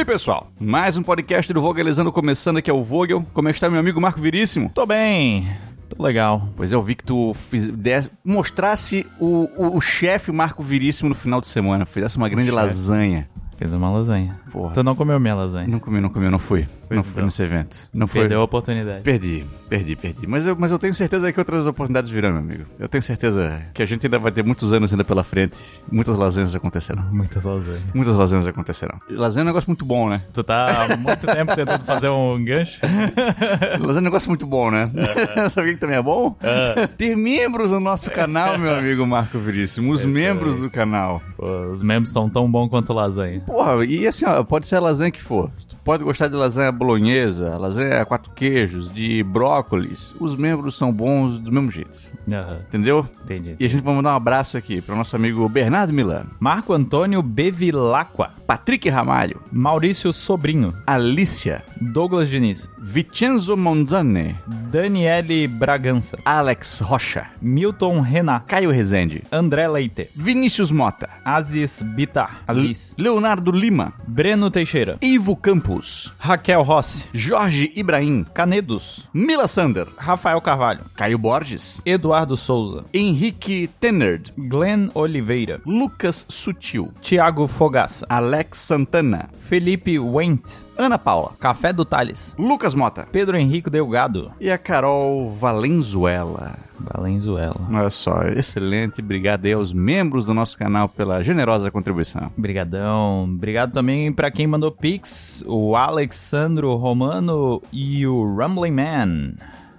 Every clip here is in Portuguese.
aí, pessoal? Mais um podcast do Vogelizando começando aqui é o Vogel. Como é que está meu amigo Marco Veríssimo? Tô bem. Tô legal. Pois é, eu vi que tu fiz, des- mostrasse o, o, o chefe Marco Veríssimo no final de semana. Fizesse uma grande chefe. lasanha. Fiz uma lasanha. Porra. Tu não comeu minha lasanha. Não comi, não comi, não fui. Pois não fui então. nesse evento. Não foi. Perdeu a oportunidade. Perdi, perdi, perdi. Mas eu, mas eu tenho certeza que outras oportunidades virão, meu amigo. Eu tenho certeza que a gente ainda vai ter muitos anos ainda pela frente. Muitas lasanhas acontecerão. Muitas lasanhas. Muitas lasanhas acontecerão. Lasanha é um negócio muito bom, né? Tu tá há muito tempo tentando fazer um gancho? Lasanha é um negócio muito bom, né? Sabe o que também é bom? Ah, Ter membros no nosso canal, meu amigo Marco Veríssimo. Os membros do canal. pô, os membros são tão bons quanto lasanha. Porra, e assim, ó, pode ser a lasanha que for. Pode gostar de lasanha bolonhesa, lasanha quatro queijos, de brócolis. Os membros são bons do mesmo jeito. Aham, Entendeu? entendi. E a gente vai mandar um abraço aqui para o nosso amigo Bernardo Milano, Marco Antônio Bevilacqua. Patrick Ramalho, Maurício Sobrinho. Alicia, Douglas Diniz. Vincenzo Monzane, Daniele Bragança. Alex Rocha, Milton Renan. Caio Rezende, André Leite. Vinícius Mota, Aziz Bitar. Aziz. Leonardo Lima, Breno Teixeira. Ivo Campos, Raquel Rossi. Jorge Ibrahim, Canedos. Mila Sander, Rafael Carvalho. Caio Borges, Eduardo Souza. Henrique Tennerd, Glenn Oliveira. Lucas Sutil, Tiago Fogaça. Alex Santana, Felipe Wendt. Ana Paula, Café do Tales. Lucas Mota Pedro Henrique Delgado. e a Carol Valenzuela. Valenzuela. Olha só, excelente. Obrigado aí aos membros do nosso canal pela generosa contribuição. Obrigadão. Obrigado também pra quem mandou pix. O Alexandro Romano e o Rumbling Man.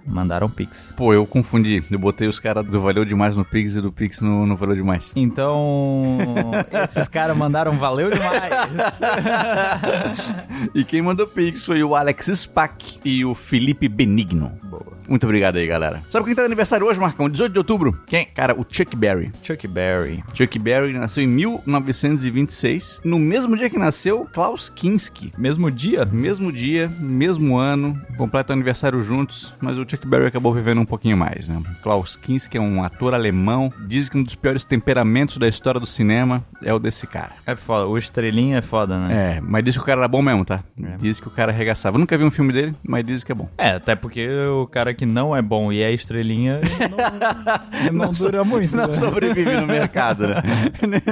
Mandaram pix. Pô, eu confundi. Eu botei os caras do Valeu Demais no Pix e do Pix no, no Valeu Demais. Então, esses caras mandaram valeu demais. e quem mandou Pix foi o Alex Spack e o Felipe Benigno. Boa. Muito obrigado aí, galera. Sabe quem tá de aniversário hoje, Marcão? 18 de outubro. Quem? Cara, o Chuck Berry. Chuck Berry. Chuck Berry nasceu em 1926. No mesmo dia que nasceu, Klaus Kinski. Mesmo dia? Mesmo dia, mesmo ano, completam aniversário juntos, mas o Chuck Berry acabou vivendo um pouquinho mais, né? Klaus Kinski é um ator alemão, diz que um dos piores temperamentos da história do cinema é o desse cara. É foda. O Estrelinha é foda, né? É, mas diz que o cara era bom mesmo, tá? É. Diz que o cara arregaçava. Eu nunca vi um filme dele, mas diz que é bom. É, até porque o cara que não é bom e é estrelinha ele não, ele não, dura muito. Não né? sobrevive no mercado, né?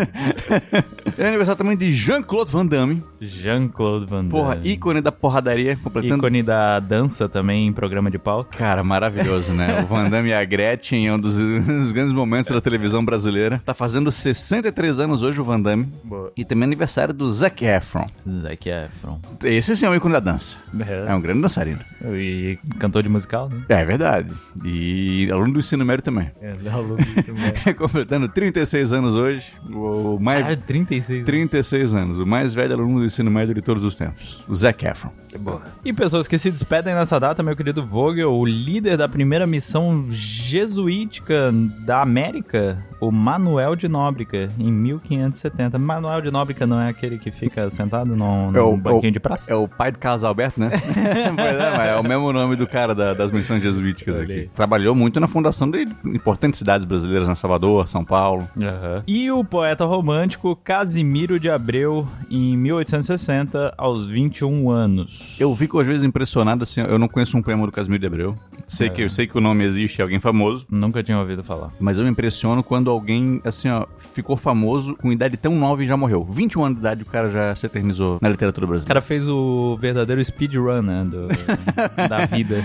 é aniversário também de Jean-Claude Van Damme. Jean-Claude Van Damme. Porra, ícone da porradaria, completando Ícone da dança também em programa de palco. Cara, maravilhoso, né? O Van Damme e a Gretchen é um dos, dos grandes momentos da televisão brasileira. Tá fazendo 63 anos hoje o Van Damme. Boa. E também é aniversário do Zac Efron. Zac Efron. Esse sim é um ícone da dança. É um grande dançarino. E cantor de musical, né? É verdade. E aluno do ensino médio também. É, aluno disso mesmo. Completando 36 anos hoje. O mais... Cara, 36. 36 anos. O mais velho aluno do ensino médio de todos os tempos. O Zac Efron. Boa. E pessoas que se despedem nessa data, meu querido Vogel, o líder da primeira missão jesuítica da América, o Manuel de Nóbrega, em 1570. Manuel de Nóbrega não é aquele que fica sentado num, num banquinho de praça? É o pai do Carlos Alberto, né? pois é, mas é o mesmo nome do cara da- das missões jesuíticas aqui. Trabalhou muito na fundação de importantes cidades brasileiras, na Salvador, São Paulo. Aham. E o poeta romântico Casimiro de Abreu, em 1860, aos 21 anos. Eu fico às vezes impressionado, assim, eu não conheço um poema do Casimiro de Abreu. Sei, É. que, eu sei que o nome existe, é alguém famoso. Nunca tinha ouvido falar. Mas eu me impressiono quando alguém, assim, ó, ficou famoso com idade tão nova e já morreu. 21 anos de idade o cara já se eternizou na literatura O brasileira. cara fez o verdadeiro speedrun, né? do- da vida.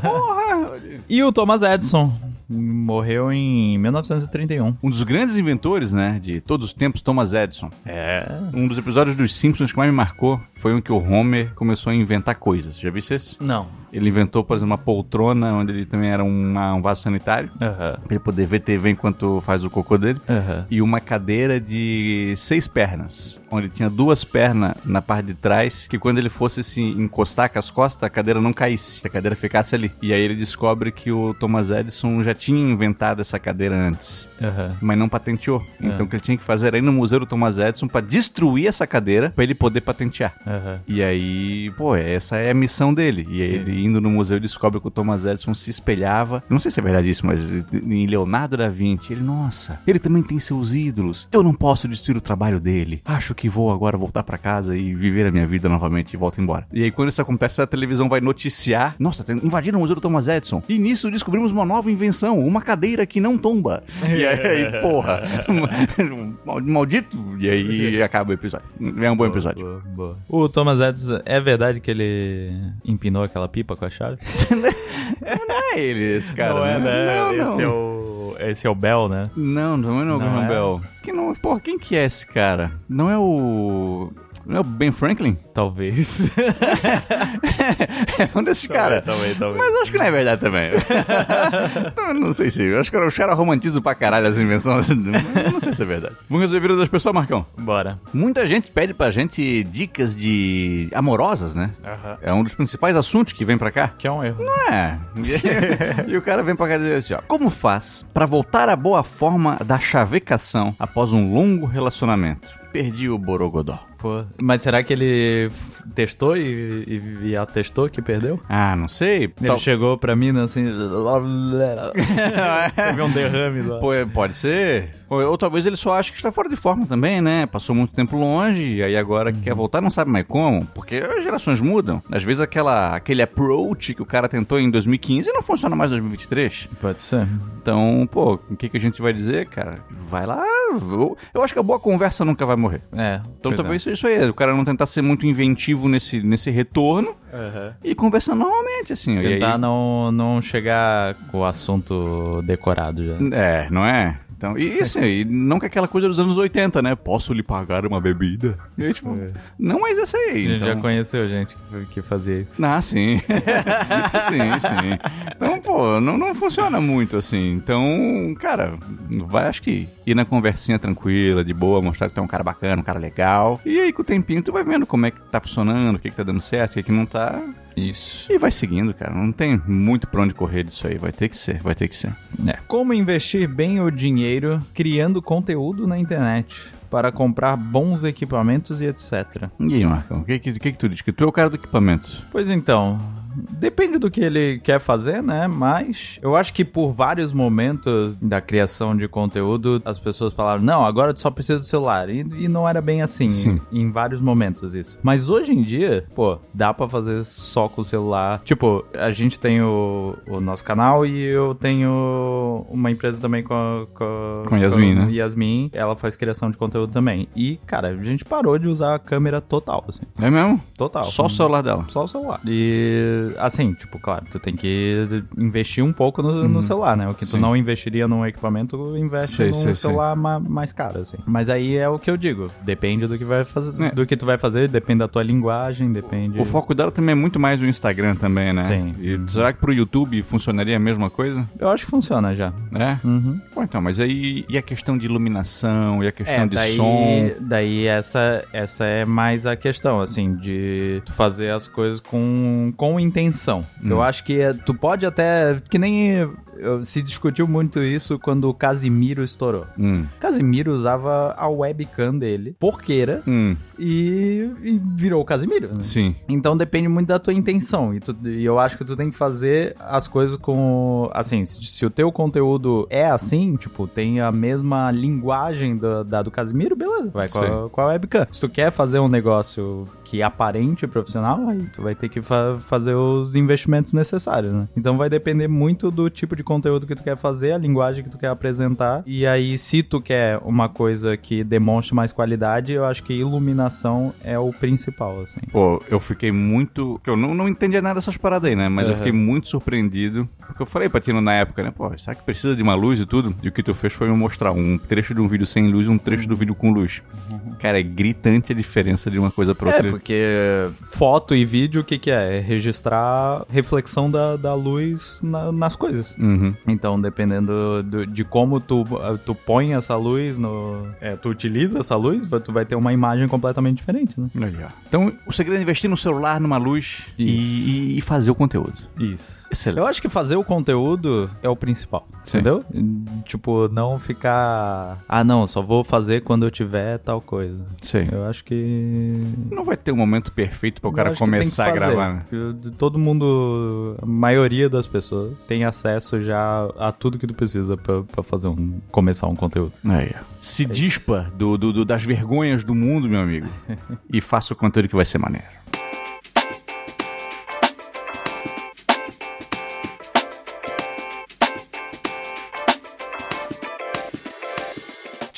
Porra! E o Thomas Edison morreu em 1931. Um dos grandes inventores, né, de todos os tempos, Thomas Edison. É. Um dos episódios dos Simpsons que mais me marcou foi um que o Homer começou a inventar coisas. Já viu esse? Não. Ele inventou, por exemplo, uma poltrona onde ele também era uma- um vaso sanitário. Aham. Pra ele poder ver TV enquanto faz o cocô dele. Aham. E uma cadeira de seis pernas, onde tinha duas pernas na parte de trás, que quando ele fosse se encostar com as costas, a cadeira não caísse, a cadeira ficasse ali. E aí ele descobre que o Thomas Edison já tinha inventado essa cadeira antes, Aham. mas não patenteou. É. Então o que ele tinha que fazer era ir no museu do Thomas Edison pra destruir essa cadeira pra ele poder patentear. E aí, pô, essa é a missão dele. E aí ele indo no museu descobre que o Thomas Edison se espelhava, não sei se é verdade isso, mas em Leonardo da Vinci. Ele, nossa, ele também tem seus ídolos. Eu não posso destruir o trabalho dele. Acho que vou agora voltar para casa e viver a minha vida novamente e volto embora. E aí quando isso acontece, a televisão vai noticiar, nossa, invadiram o museu do Thomas Edison. E nisso descobrimos uma nova invenção, uma cadeira que não tomba. E aí, porra, maldito. E aí acaba o episódio. É um bom episódio. Boa, boa. O Thomas Edison, é verdade que ele empinou aquela pipa com a chave? não é ele, esse cara. Não é, né? Não, não. Esse é o. Esse é o Bell, né? Não, não é o Não Graham é? Bell. Que não, porra, quem que é esse cara? Não é o. Não é o Ben Franklin? Talvez. é um desses caras. talvez, talvez. Mas eu acho que não é verdade também. não, não sei se. Eu acho que os caras romantizam pra caralho as invenções. não sei se é verdade. Vamos resolver a vida das pessoas, Marcão. Bora. Muita gente pede pra gente dicas de amorosas, né? É um dos principais assuntos que vem pra cá. Que é um erro. É. e o cara vem pra cá dizer assim, ó. Como faz pra voltar à boa forma da chavecação após um longo relacionamento? Perdi o Borogodó. Pô. Mas será que ele testou e, e, e atestou que perdeu? Ah, não sei. Ele Tal- chegou pra mim assim. Teve um derrame lá. Pô, pode ser. Ou, talvez ele só ache que está fora de forma também, né? Passou muito tempo longe, e aí agora que quer voltar não sabe mais como. Porque as gerações mudam. Às vezes aquela, aquele approach que o cara tentou em 2015 não funciona mais em 2023. Pode ser. Então, pô, o que, que a gente vai dizer, cara? Vai lá. Eu, eu acho que a boa conversa nunca vai morrer. É. Então talvez seja isso aí. O cara não tentar ser muito inventivo nesse, nesse retorno é. e conversar normalmente, assim. E aí- Tentar não, não chegar com o assunto decorado já. É, não é? Então, e assim, e não que aquela coisa dos anos 80, né? Posso lhe pagar uma bebida? E aí, tipo, não mais essa A aí. gente Então... já conheceu gente que, que fazia isso. Ah, sim. sim, sim. Então, pô, não, não funciona muito assim. Então, cara, vai, acho que ir na conversinha tranquila, de boa, mostrar que tu é um cara bacana, um cara legal. E aí, com o tempinho, tu vai vendo como é que tá funcionando, o que, que tá dando certo, o que, que não tá. Isso. E vai seguindo, cara. Não tem muito pra onde correr disso aí. Vai ter que ser, vai ter que ser. É. Como investir bem o dinheiro criando conteúdo na internet para comprar bons equipamentos e etc. E aí, Marcão, o que, que, que, que tu diz? Que tu é o cara do equipamento. Pois então, depende do que ele quer fazer, né? Mas eu acho que por vários momentos da criação de conteúdo, as pessoas falaram: não, agora tu só precisa do celular. E, e não era bem assim, Sim. em, em vários momentos isso. Mas hoje em dia, pô, dá pra fazer só com o celular. Tipo, a gente tem o, o nosso canal e eu tenho uma empresa também com com, Com Yasmin, né? Yasmin, ela faz criação de conteúdo também. E, cara, a gente parou de usar a câmera total, assim. É mesmo? Total. Só o celular dela. Só o celular. E assim, tipo, claro, tu tem que investir um pouco no, no celular, né? O que tu Sim. não investiria num equipamento, investe Sei, num sei, celular ma- mais caro, assim. Mas aí é o que eu digo. Depende do que vai fazer, É. do que tu vai fazer, depende da tua linguagem, depende. O foco dela também é muito mais o Instagram também, né? Sim. E será que pro YouTube funcionaria a mesma coisa? Eu acho que funciona já. É? Uhum. Bom, então, mas aí e a questão de iluminação, e a questão É, de daí, som? daí essa, essa é mais a questão, assim, de tu fazer as coisas com, com intenção. Hum. Eu acho que é- tu pode até, que nem se discutiu muito isso quando o Casimiro estourou. Hum. Casimiro usava a webcam dele, porqueira, Hum, e, e virou o Casimiro. né? sim. Então depende muito da tua intenção. E, tu- e eu acho que tu tem que fazer as coisas com. Assim, se, se o teu conteúdo é assim, tipo, tem a mesma linguagem da, da do Casimiro, beleza, vai com a, com a webcam. Se tu quer fazer um negócio que aparente profissional, aí tu vai ter que fa- fazer os investimentos necessários, né? Então vai depender muito do tipo de conteúdo que tu quer fazer, a linguagem que tu quer apresentar. E aí, se tu quer uma coisa que demonstre mais qualidade, eu acho que iluminação é o principal, assim. Pô, eu fiquei muito. Eu não, não entendia nada dessas paradas aí, né? Mas eu Aham. fiquei muito surpreendido. Porque eu falei pra Tino na época, né? Pô, será que precisa de uma luz e tudo? E o que tu fez foi me mostrar um trecho de um vídeo sem luz e um trecho do vídeo com luz. Cara, é gritante a diferença de uma coisa pra É, outra. porque foto e vídeo, o que, que é? É registrar reflexão da, da luz na- nas coisas. Uhum. Uhum. Então, dependendo do- de como tu, tu põe essa luz no. É, tu utiliza essa luz, tu vai ter uma imagem completamente diferente, né? Legal. Então, o segredo é investir no celular, numa luz e, e fazer o conteúdo. Isso. Excelente. Eu acho que fazer o conteúdo é o principal, Sim. entendeu? Tipo, não ficar. Ah, não, só vou fazer quando eu tiver tal coisa. Sim. Eu acho que. Não vai ter um momento perfeito para o cara começar a gravar, né? Todo mundo, a maioria das pessoas tem acesso já a tudo que tu precisa pra, pra fazer um, começar um conteúdo. Aí. Se dispa do, do- do- das vergonhas do mundo, meu amigo. e faça o conteúdo que vai ser maneiro.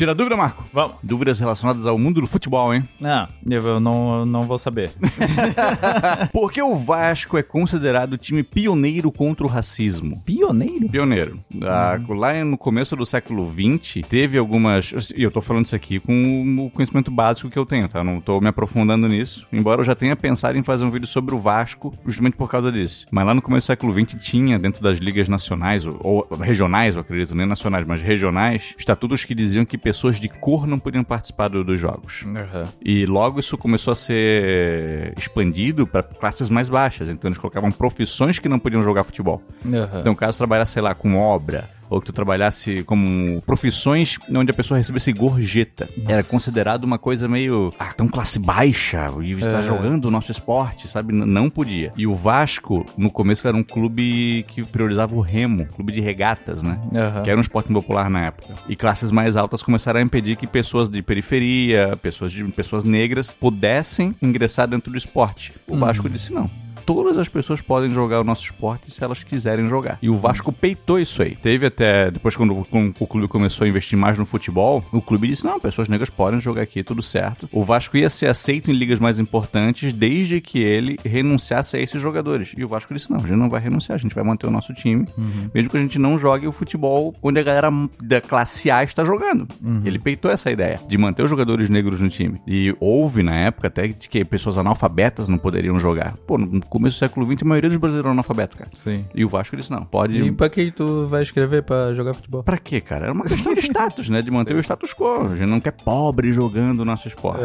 Tira dúvida, Marco? Vamos. Dúvidas relacionadas ao mundo do futebol, hein? Não, eu eu não, eu não vou saber. Por que o Vasco é considerado o time pioneiro contra o racismo? Pioneiro? Pioneiro. Ah, lá no começo do século XX, teve algumas. E eu tô falando isso aqui com o conhecimento básico que eu tenho, tá? Não tô me aprofundando nisso. Embora eu já tenha pensado em fazer um vídeo sobre o Vasco, justamente por causa disso. Mas lá no começo do século XX tinha, dentro das ligas nacionais, ou, ou regionais, eu acredito, nem nacionais, mas regionais, estatutos que diziam que pessoas de cor não podiam participar do- dos jogos. E logo isso começou a ser expandido para classes mais baixas. Então eles colocavam profissões que não podiam jogar futebol. Então, caso trabalhasse, sei lá, com obra, ou que tu trabalhasse como profissões onde a pessoa recebesse gorjeta, era considerado uma coisa meio, ah, tão classe baixa, e você tá jogando o nosso esporte, sabe? Não podia. E o Vasco, no começo, era um clube que priorizava o remo, clube de regatas, né? Aham. Que era um esporte popular na época. E classes mais altas começaram a impedir que pessoas de periferia, pessoas, de, pessoas negras, pudessem ingressar dentro do esporte. O Vasco disse não. Todas as pessoas podem jogar o nosso esporte se elas quiserem jogar. E o Vasco peitou isso aí. Teve até, depois quando, quando o clube começou a investir mais no futebol, o clube disse, não, pessoas negras podem jogar aqui, tudo certo. O Vasco ia ser aceito em ligas mais importantes desde que ele renunciasse a esses jogadores. E o Vasco disse, não, a gente não vai renunciar, a gente vai manter o nosso time, mesmo que a gente não jogue o futebol onde a galera da classe A está jogando. Ele peitou essa ideia de manter os jogadores negros no time. E houve na época até que pessoas analfabetas não poderiam jogar. Pô, começo do século XX, a maioria dos brasileiros eram analfabetos, cara. Sim. E o Vasco disse, não, pode... E pra que tu vai escrever pra jogar futebol? Pra quê, cara? Era uma questão de status, né? De manter o status quo. A gente não quer pobre jogando o nosso esporte.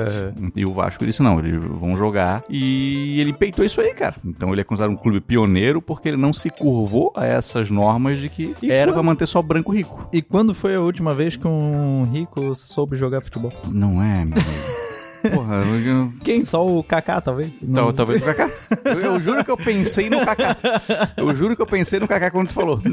E o Vasco disse, não, eles vão jogar. E ele peitou isso aí, cara. Então ele é considerado um clube pioneiro porque ele não se curvou a essas normas de que E era quando- pra manter só branco rico. E quando foi a última vez que um rico soube jogar futebol? Não é, meu. Porra, eu, Quem? Só o Kaká, talvez? Tal- Não- talvez o Kaká. Eu, eu juro que eu pensei no Kaká. Eu juro que eu pensei no Kaká quando tu falou.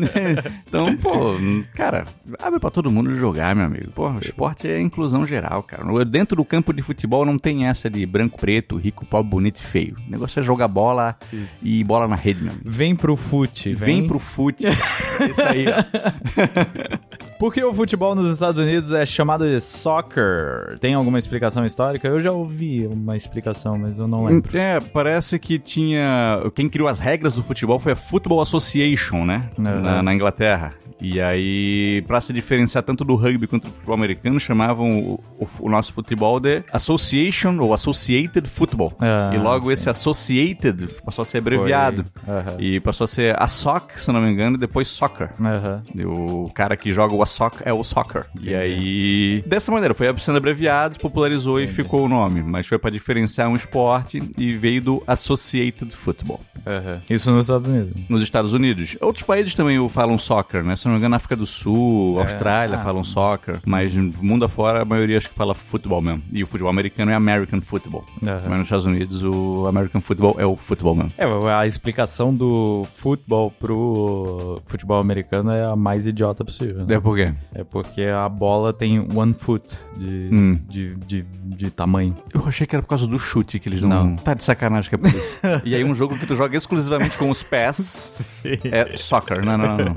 Então, pô, cara, abre pra todo mundo jogar, meu amigo. Pô, o esporte é inclusão geral, cara. Dentro do campo de futebol não tem essa de branco, preto, rico, pobre, bonito e feio. O negócio é jogar bola e bola na rede, meu amigo. Vem pro fute. Vem, pro fute. Isso aí, ó. Por que o futebol nos Estados Unidos é chamado de soccer? Tem alguma explicação histórica? Eu já ouvi uma explicação, mas eu não lembro. É, parece que tinha. Quem criou as regras do futebol foi a Football Association, né? Uhum. Na, na Inglaterra. E aí, pra se diferenciar tanto do rugby quanto do futebol americano, chamavam o, o- o nosso futebol de Association ou Associated Football. Ah, e logo sim. esse Associated passou a ser abreviado. Aham. E passou a ser ASOC, se não me engano, e depois Soccer. Aham. E O cara que joga o ASOC é o soccer. E aí, dessa maneira, foi sendo abreviado, se popularizou e ficou o nome. Mas foi pra diferenciar um esporte e veio do Associated Football. Aham. Isso nos Estados Unidos. Nos Estados Unidos. Outros países também falam soccer, né? Se não me engano, na África do Sul, Austrália Ah. falam soccer. Mas mundo afora, a maioria acho que fala futebol mesmo. E o futebol americano é American Football. Aham. Mas nos Estados Unidos, o American Football é o futebol mesmo. É, a explicação do futebol pro futebol americano é a mais idiota possível. né? É por quê? É porque a bola tem one foot de, Hum. de, de, de tamanho. Eu achei que era por causa do chute que eles não. Não. Tá de sacanagem que é por isso. e aí, um jogo que tu joga exclusivamente com os pés é soccer. Não, não, não.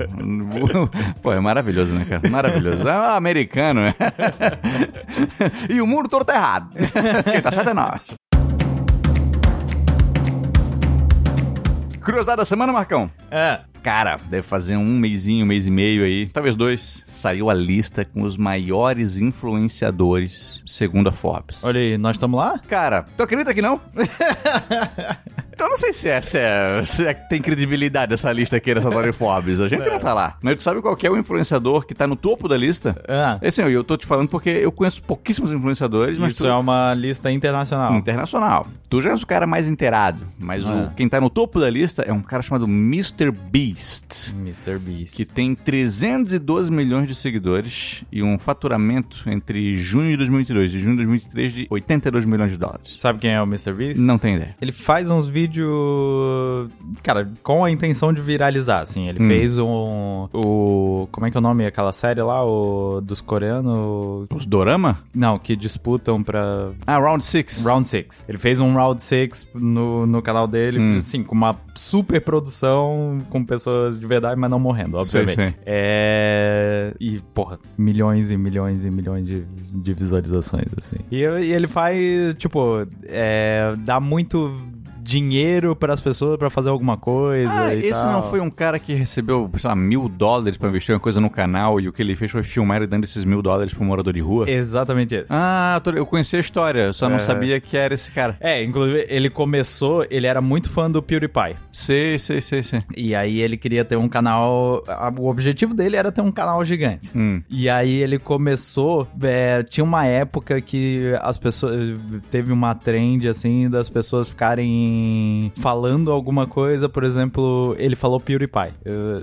não. Pô, é maravilhoso, né, cara? Maravilhoso. É americano, né? e o mundo todo tá errado. Quem tá certo é nós. Curiosidade da semana, Marcão? É. Cara, deve fazer um mêsinho, um mês e meio aí, talvez dois, saiu a lista com os maiores influenciadores segundo a Forbes. Olha aí, nós estamos lá? Cara, tu acredita que não? Então eu não sei se essa é, se é, tem credibilidade essa lista aqui nessa Tony Forbes. A gente não tá lá. Mas tu sabe qual é o influenciador que tá no topo da lista? Ah, Esse eu tô te falando porque eu conheço pouquíssimos influenciadores, mas isso tu... é uma lista internacional. internacional. Tu já és o cara mais inteirado, mas Ah. o, quem tá no topo da lista é um cara chamado Mr. Beast. Mr. Beast. Que tem 312 milhões de seguidores e um faturamento entre junho de 2022 e junho de 2023 de 82 milhões de dólares. Sabe quem é o Mr. Beast? Não tem ideia. Ele faz uns vídeos, cara, com a intenção de viralizar, assim. Ele Hum. fez um, o, como é que é o nome daquela série lá, o dos coreanos? Os Dorama? Não, que disputam pra Ah, Round 6. Round 6. Ele fez um Round 6 no, no canal dele, Hum. assim, com uma super produção, com pessoas de verdade, mas não morrendo, Sei, obviamente. sei. É... E, porra, milhões e milhões e milhões de, de visualizações, assim. E, e ele faz, tipo, é, dá muito dinheiro para as pessoas para fazer alguma coisa Ah, e esse tal. não foi um cara que recebeu, sei lá, mil dólares pra investir uma coisa no canal e o que ele fez foi filmar ele dando esses mil dólares pro morador de rua? Exatamente esse. Ah, eu conheci a história, só não É. sabia que era esse cara. É, inclusive ele começou, ele era muito fã do PewDiePie. Sei, sei, sei, sei. E aí ele queria ter um canal. O objetivo dele era ter um canal gigante. Hum. E aí ele começou. é, tinha uma época que as pessoas. Teve uma trend assim das pessoas ficarem falando alguma coisa. Por exemplo, ele falou PewDiePie.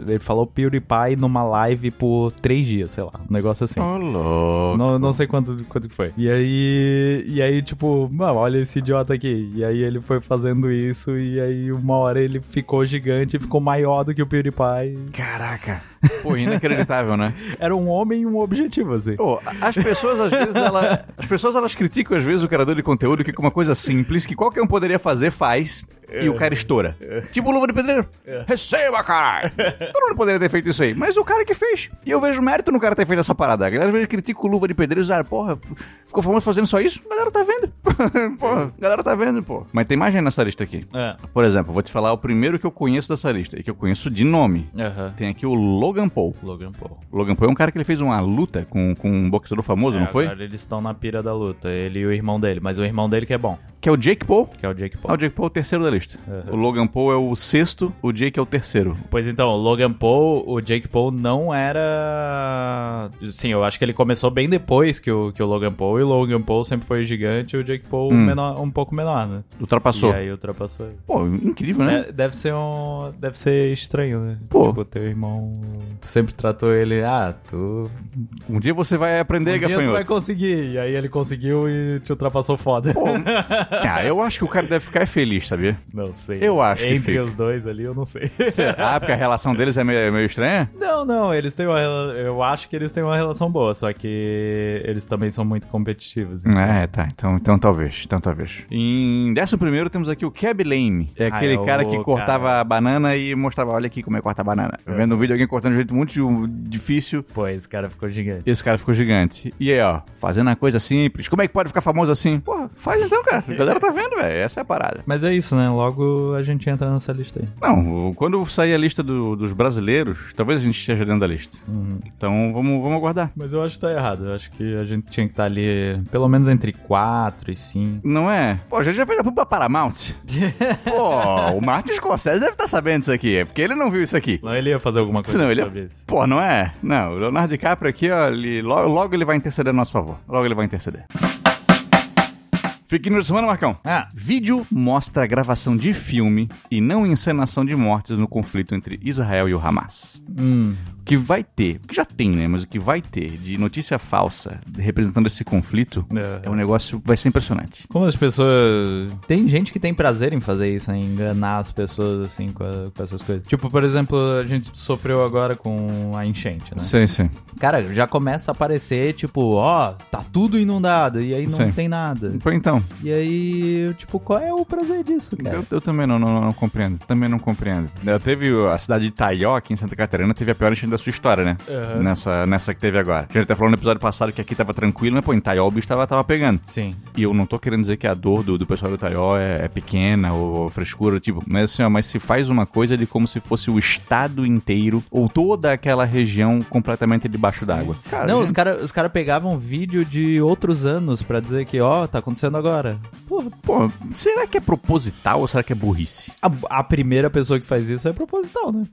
Ele falou PewDiePie numa live por três dias, sei lá. Um negócio assim. Ô, louco. Não, não sei quanto, quanto foi. E aí, e aí, tipo, olha esse idiota aqui. E aí ele foi fazendo isso, e aí uma hora ele ficou gigante e ficou maior do que o PewDiePie. Caraca. Pô, inacreditável, né? Era um homem e um objetivo, assim. Pô, as pessoas às vezes ela, as pessoas elas criticam às vezes o criador de conteúdo que com uma coisa simples que qualquer um poderia fazer faz e o cara estoura. Tipo luva de pedreiro. Receba, caralho. Todo mundo poderia ter feito isso aí, mas o cara que fez. E eu vejo mérito no cara ter feito essa parada. A galera às vezes critica o luva de pedreiro e diz, ah, porra, ficou famoso fazendo só isso? A galera tá vendo. porra, a galera tá vendo, pô. Mas tem mais gente nessa lista aqui. É. Por exemplo, vou te falar o primeiro que eu conheço dessa lista e que eu conheço de nome. Aham. Tem aqui o Logan Paul. Logan Paul. Logan Paul é um cara que ele fez uma luta com, com um boxeador famoso, É, não foi? Agora eles estão na pira da luta, ele e o irmão dele. Mas o irmão dele que é bom, Que é o Jake Paul. que é o Jake Ah, Paul. o Jake Paul é o terceiro da lista. Uhum. O Logan Paul é o sexto, o Jake é o terceiro. Pois então, o Logan Paul, o Jake Paul não era. Sim, eu acho que ele começou bem depois que o, que o Logan Paul, e o Logan Paul sempre foi gigante e o Jake Paul Hum. menor, um pouco menor, né? Ultrapassou. E aí ultrapassou. Pô, incrível, né? É, deve ser um. Deve ser estranho, né? Pô. Tipo, teu irmão. Tu sempre tratou ele, ah, tu. Um dia você vai aprender, um dia tu vai conseguir. E aí ele conseguiu e te ultrapassou foda. Pô, ah, eu acho que o cara deve ficar feliz, sabia? Não sei. Eu acho que Entre fica. os dois ali, eu não sei. Ah, porque a relação deles é meio, é meio estranha? Não, não, eles têm uma Eu acho que eles têm uma relação boa, só que eles também são muito competitivos. então. É, tá. Então, então talvez. Então talvez. Em décimo primeiro temos aqui o Cab Lame. É Ah, aquele é o cara que cortava cara. a banana e mostrava, olha aqui como é que corta a banana. Vendo um vídeo de alguém cortando de um jeito muito difícil. Pô, esse cara ficou gigante. Esse cara ficou gigante. E aí, ó, fazendo a coisa simples. Como é que pode ficar famoso assim? Porra, faz então, cara. A galera tá vendo, velho. Essa é a parada. Mas é isso, né? Logo a gente entra nessa lista aí. Não, quando sair a lista do- dos brasileiros, talvez a gente esteja dentro da lista. Uhum. Então vamos, vamos aguardar. Mas eu acho que tá errado. Eu acho que a gente tinha que estar ali pelo menos entre 4 e 5. Não é? Pô, a gente já fez a pub Paramount. Pô, o Martin Scorsese deve estar sabendo isso aqui. É porque ele não viu isso aqui. Não, ele ia fazer alguma coisa Senão ele ia... isso. Pô, não é? Não, o Leonardo DiCaprio aqui, ó, ele, logo, logo ele vai interceder a nosso favor. Logo ele vai interceder. Fique no de semana, Marcão. Ah, Vídeo mostra a gravação de filme e não encenação de mortes no conflito entre Israel e o Hamas. hum. Que vai ter, o que já tem, né? Mas o que vai ter de notícia falsa representando esse conflito É. é um negócio vai ser impressionante. Como as pessoas. Tem gente que tem prazer em fazer isso, em enganar as pessoas, assim, com, a- com essas coisas. Tipo, por exemplo, a gente sofreu agora com a enchente, né? Sim, sim. Cara, já começa a aparecer, tipo, ó, tá tudo inundado, e aí não Sim. tem nada. Então, E aí, tipo, qual é o prazer disso, cara? eu, eu também não, não, não compreendo. Também não compreendo. Eu teve a cidade de Itaió, aqui em Santa Catarina, teve a pior enchente da sua história, né? Aham. Nessa, nessa que teve agora. A gente até falou no episódio passado que aqui tava tranquilo, mas pô, em Taió o bicho tava, tava pegando. Sim. E eu não tô querendo dizer que a dor do, do pessoal do Taió é, é pequena ou frescura, tipo, mas assim, ó, mas se faz uma coisa de como se fosse o estado inteiro ou toda aquela região completamente debaixo d'água. Cara, Não, gente- os caras os cara pegavam vídeo de outros anos pra dizer que, ó, tá acontecendo agora. Porra, pô, será que é proposital ou será que é burrice? A, a primeira pessoa que faz isso é proposital, né?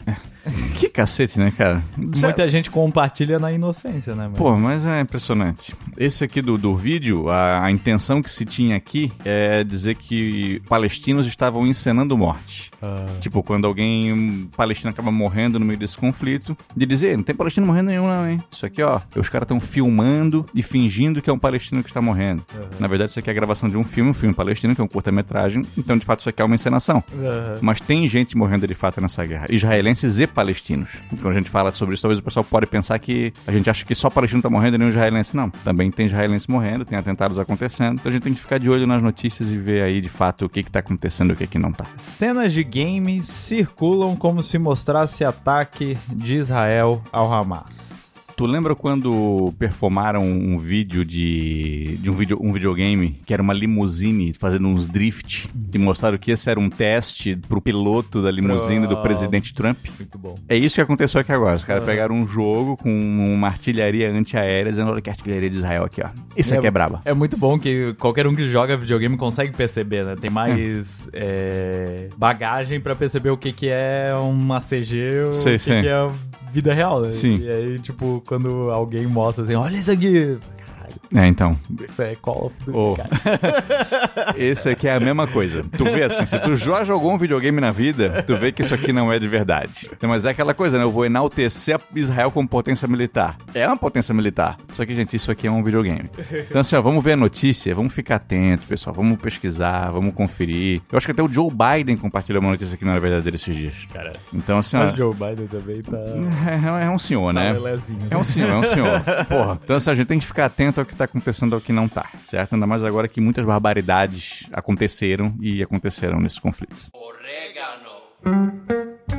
Que cacete, né, cara? Muita gente compartilha na inocência, né? mano? Pô, mas é impressionante. Esse aqui do, do vídeo, a, a intenção que se tinha aqui é dizer que palestinos estavam encenando morte. Ah, Tipo, quando alguém um palestino acaba morrendo no meio desse conflito, de dizer, não tem palestino morrendo nenhum não, hein? Isso aqui, ó, os caras estão filmando e fingindo que é um palestino que está morrendo. Na verdade, isso aqui é a gravação de um filme, um filme palestino, que é um curta-metragem, então, de fato, isso aqui é uma encenação. aham. Mas tem gente morrendo de fato nessa guerra. Israelenses e palestinos. Quando a gente fala sobre isso, talvez o pessoal pode pensar que a gente acha que só palestino tá morrendo e nenhum israelense. Não. Também tem israelense morrendo, tem atentados acontecendo. Então a gente tem que ficar de olho nas notícias e ver aí de fato o que, que tá acontecendo e o que, que não tá. Cenas de game circulam como se mostrasse ataque de Israel ao Hamas. Tu lembra quando performaram um vídeo de, de um, vídeo, um videogame que era uma limusine fazendo uns drift e mostraram que esse era um teste pro piloto da limusine do presidente Trump? Muito bom. É isso que aconteceu aqui agora. Os caras pegaram um jogo com uma artilharia antiaérea, dizendo: olha que artilharia de Israel aqui, ó. Isso aqui é braba. É muito bom que qualquer um que joga videogame consegue perceber, né? Tem mais é, bagagem pra perceber o que, que é uma CG, o Sei, que, sei. que é vida real, né? Sim. E aí, tipo, quando alguém mostra assim, olha isso aqui. Caralho, É, então. isso é Call of Duty, Ô. cara. Esse aqui é a mesma coisa. Tu vê assim, se tu já jogou um videogame na vida, tu vê que isso aqui não é de verdade. Então, mas é aquela coisa, né? Eu vou enaltecer Israel como potência militar. É uma potência militar. Só que, gente, isso aqui é um videogame. Então, assim, ó, vamos ver a notícia, vamos ficar atentos, pessoal. Vamos pesquisar, vamos conferir. Eu acho que até o Joe Biden compartilhou uma notícia que não era verdadeira esses dias. Cara, Então, assim, ó. mas o Joe Biden também tá... É, é um senhor, tá né? É um senhor, é um senhor. Porra. Então, assim, a gente tem que ficar atento ao que tá acontecendo ao que não tá, certo? Ainda mais agora que muitas barbaridades aconteceram e aconteceram nesse conflito.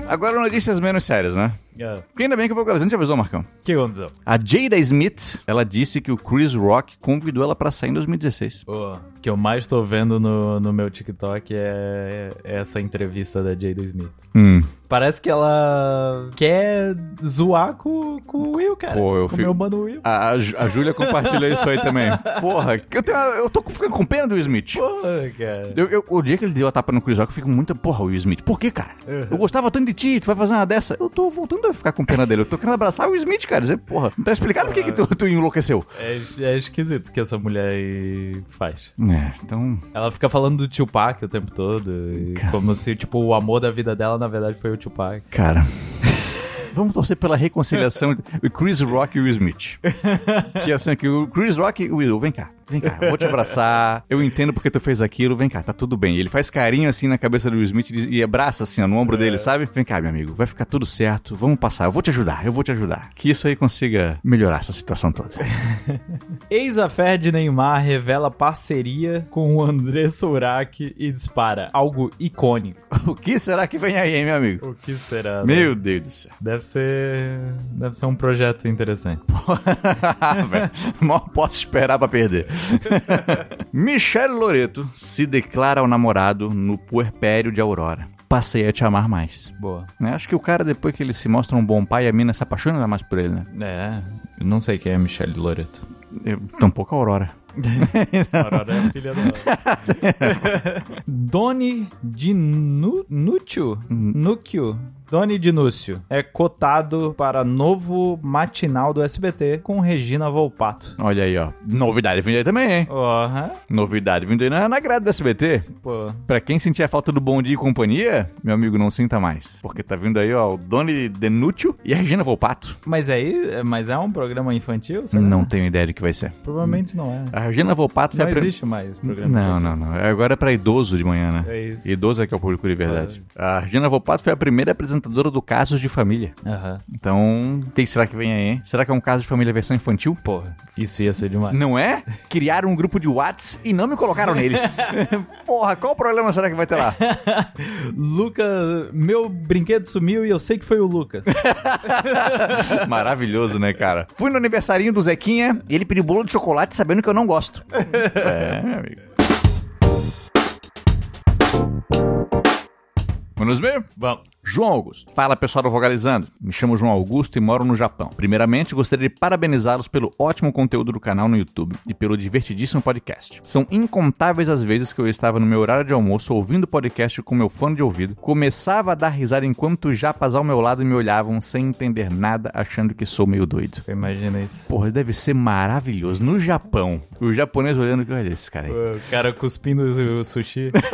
Agora notícias menos sérias, né? É. Porque ainda bem que o vocalizante te avisou, Marcão. O que aconteceu? A Jada Smith, ela disse que o Chris Rock convidou ela pra sair em 2016. O que eu mais tô vendo no, no meu TikTok é, é essa entrevista da Jada Smith. Hum. Parece que ela quer zoar com, com o Will, cara. Pô, eu com o fico- meu mano Will. A, a Ju- a Júlia compartilhou isso aí também. Porra, eu, tenho, eu tô ficando com pena do Will Smith. Porra, cara. Eu, eu- o dia que ele deu a tapa no Chris Rock, eu fico muito. Porra, Will Smith. Por quê, cara? Eu gostava tanto de ti, tu vai fazer uma dessa. Eu tô voltando a ficar com pena dele. Eu tô querendo abraçar o Smith, cara. Dizer, porra, não tá explicado por que, que tu, tu enlouqueceu. É, é esquisito o que essa mulher aí faz. É, então. Ela fica falando do Tupac o tempo todo. Cara. Como se, tipo, o amor da vida dela, na verdade, foi o Tupac. Cara. Vamos torcer pela reconciliação entre o Chris Rock e o Will Smith. Que assim, que o Chris Rock e o Will, vem cá, vem cá, vou te abraçar, eu entendo porque tu fez aquilo, vem cá, tá tudo bem. Ele faz carinho assim na cabeça do Will Smith e abraça assim, ó, no ombro dele, sabe? Vem cá, meu amigo, vai ficar tudo certo, vamos passar, eu vou te ajudar, eu vou te ajudar. Que isso aí consiga melhorar essa situação toda. Ex-affair de Neymar revela parceria com o André Sourak e dispara algo icônico. o que será que vem aí, hein, meu amigo? O que será? né? Meu Deus do céu. Deve ser. Deve ser um projeto interessante. Mal posso esperar pra perder. Michele Loreto se declara ao namorado no puerpério de Aurora. Passei a te amar mais. Boa. Né? Acho que o cara, depois que ele se mostra um bom pai, a mina se apaixona mais por ele, né? É, eu não sei quem é Michelle Loreto. Eu, tampouco a Aurora. Aurora é a filha dela. Doni de Núcio? Núcio? Doni de Núcio é cotado para novo matinal do SBT com Regina Volpato. Olha aí, ó. Novidade vindo aí também, hein? Aham. Novidade vindo aí na, na grade do SBT. Pô. Pra quem sentir a falta do Bom Dia e Companhia, meu amigo, não sinta mais. Porque tá vindo aí, ó, o Doni Denúcio e a Regina Volpato. Mas aí, mas é um programa infantil? será? Não tenho ideia de que vai ser. Provavelmente não é. A Regina Volpato Não a prim- existe mais programa Não, infantil. não, não. Agora é pra idoso de manhã, né? É isso. Idoso é que é o público de verdade. A Regina Volpato foi a primeira apresentadora apresentadora do Casos de Família. Aham. Então, tem será que vem aí? hein? Será que é um caso de família versão infantil? Porra, isso ia ser demais. Não é? Criaram um grupo de Whats e não me colocaram nele. Porra, qual o problema será que vai ter lá? Lucas, meu brinquedo sumiu e eu sei que foi o Lucas. Maravilhoso, né, cara? Fui no aniversarinho do Zequinha e ele pediu bolo de chocolate sabendo que eu não gosto. é, meu amigo. Vamos ver? Vamos. João Augusto. Fala pessoal do Vogalizando. Me chamo João Augusto e moro no Japão. Primeiramente, gostaria de parabenizá-los pelo ótimo conteúdo do canal no YouTube e pelo divertidíssimo podcast. São incontáveis as vezes que eu estava no meu horário de almoço ouvindo o podcast com meu fone de ouvido, começava a dar risada enquanto japas ao meu lado me olhavam sem entender nada, achando que sou meio doido. Imagina isso. Porra, deve ser maravilhoso. No Japão, o japonês olhando que olha esse cara aí. O cara cuspindo o sushi.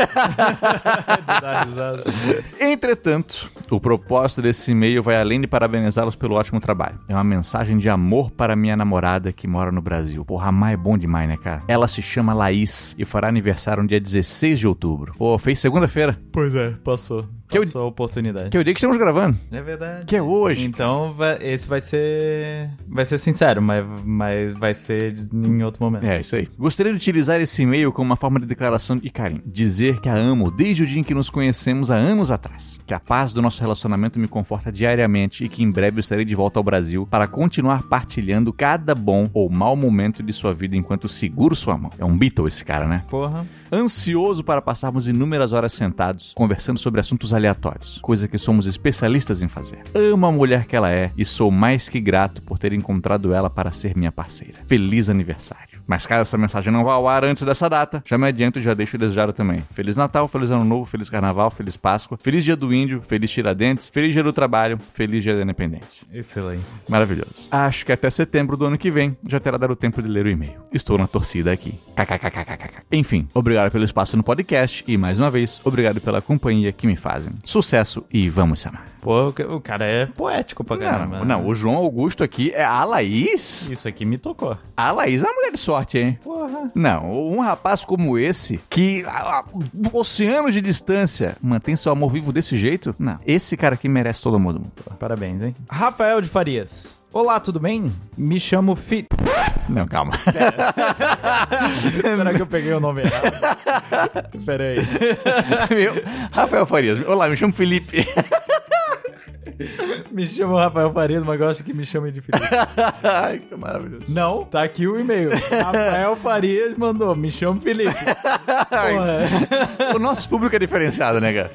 De Entretanto, o propósito desse e-mail vai além de parabenizá-los pelo ótimo trabalho. É uma mensagem de amor para minha namorada que mora no Brasil. Porra, amar é bom demais, né, cara? Ela se chama Laís e fará aniversário no dia 16 de outubro. Pô, fez segunda-feira. Pois é, passou. Que eu- a oportunidade. Que é o dia que estamos gravando. É verdade. Que é hoje. Então, vai- esse vai ser. Vai ser sincero, mas, mas vai ser em outro momento. É, isso aí. Gostaria de utilizar esse e-mail como uma forma de declaração de carinho. Dizer que a amo desde o dia em que nos conhecemos há anos atrás. Que a paz do nosso relacionamento me conforta diariamente e que em breve eu estarei de volta ao Brasil para continuar partilhando cada bom ou mau momento de sua vida enquanto seguro sua mão. É um Beatle esse cara, né? Porra. Ansioso para passarmos inúmeras horas sentados, conversando sobre assuntos aleatórios, coisa que somos especialistas em fazer. Amo a mulher que ela é e sou mais que grato por ter encontrado ela para ser minha parceira. Feliz aniversário. Mas caso essa mensagem não vá ao ar antes dessa data, já me adianto e já deixo desejado também. Feliz Natal, Feliz Ano Novo, Feliz Carnaval, Feliz Páscoa, Feliz Dia do Índio, Feliz Tiradentes, Feliz Dia do Trabalho, Feliz Dia da Independência. Excelente. Maravilhoso. Acho que até setembro do ano que vem já terá dado tempo de ler o e-mail. Estou na torcida aqui. KKKKKK. Enfim, obrigado pelo espaço no podcast e, mais uma vez, obrigado pela companhia que me fazem. Sucesso e vamos chamar. Pô, o ca- o cara é poético pra caramba. Não, né? não, o João Augusto aqui é a Laís. Isso aqui me tocou. A Laís é uma mulher de sorte, hein? Porra. Não, um rapaz como esse, que a, a, oceanos de distância mantém seu amor vivo desse jeito, não. Esse cara aqui merece todo mundo. Parabéns, hein? Rafael de Farias. Olá, tudo bem? Me chamo Fi... Não, calma. Será que eu peguei o nome errado? Pera aí. Meu, Rafael Farias. Olá, me chamo Felipe. Me chamo Rafael Farias, mas gosto que me chamem de Felipe. Ai, que maravilhoso. Não, tá aqui o e-mail. Rafael Farias mandou, me chamo Felipe. Porra. O nosso público é diferenciado, né, cara?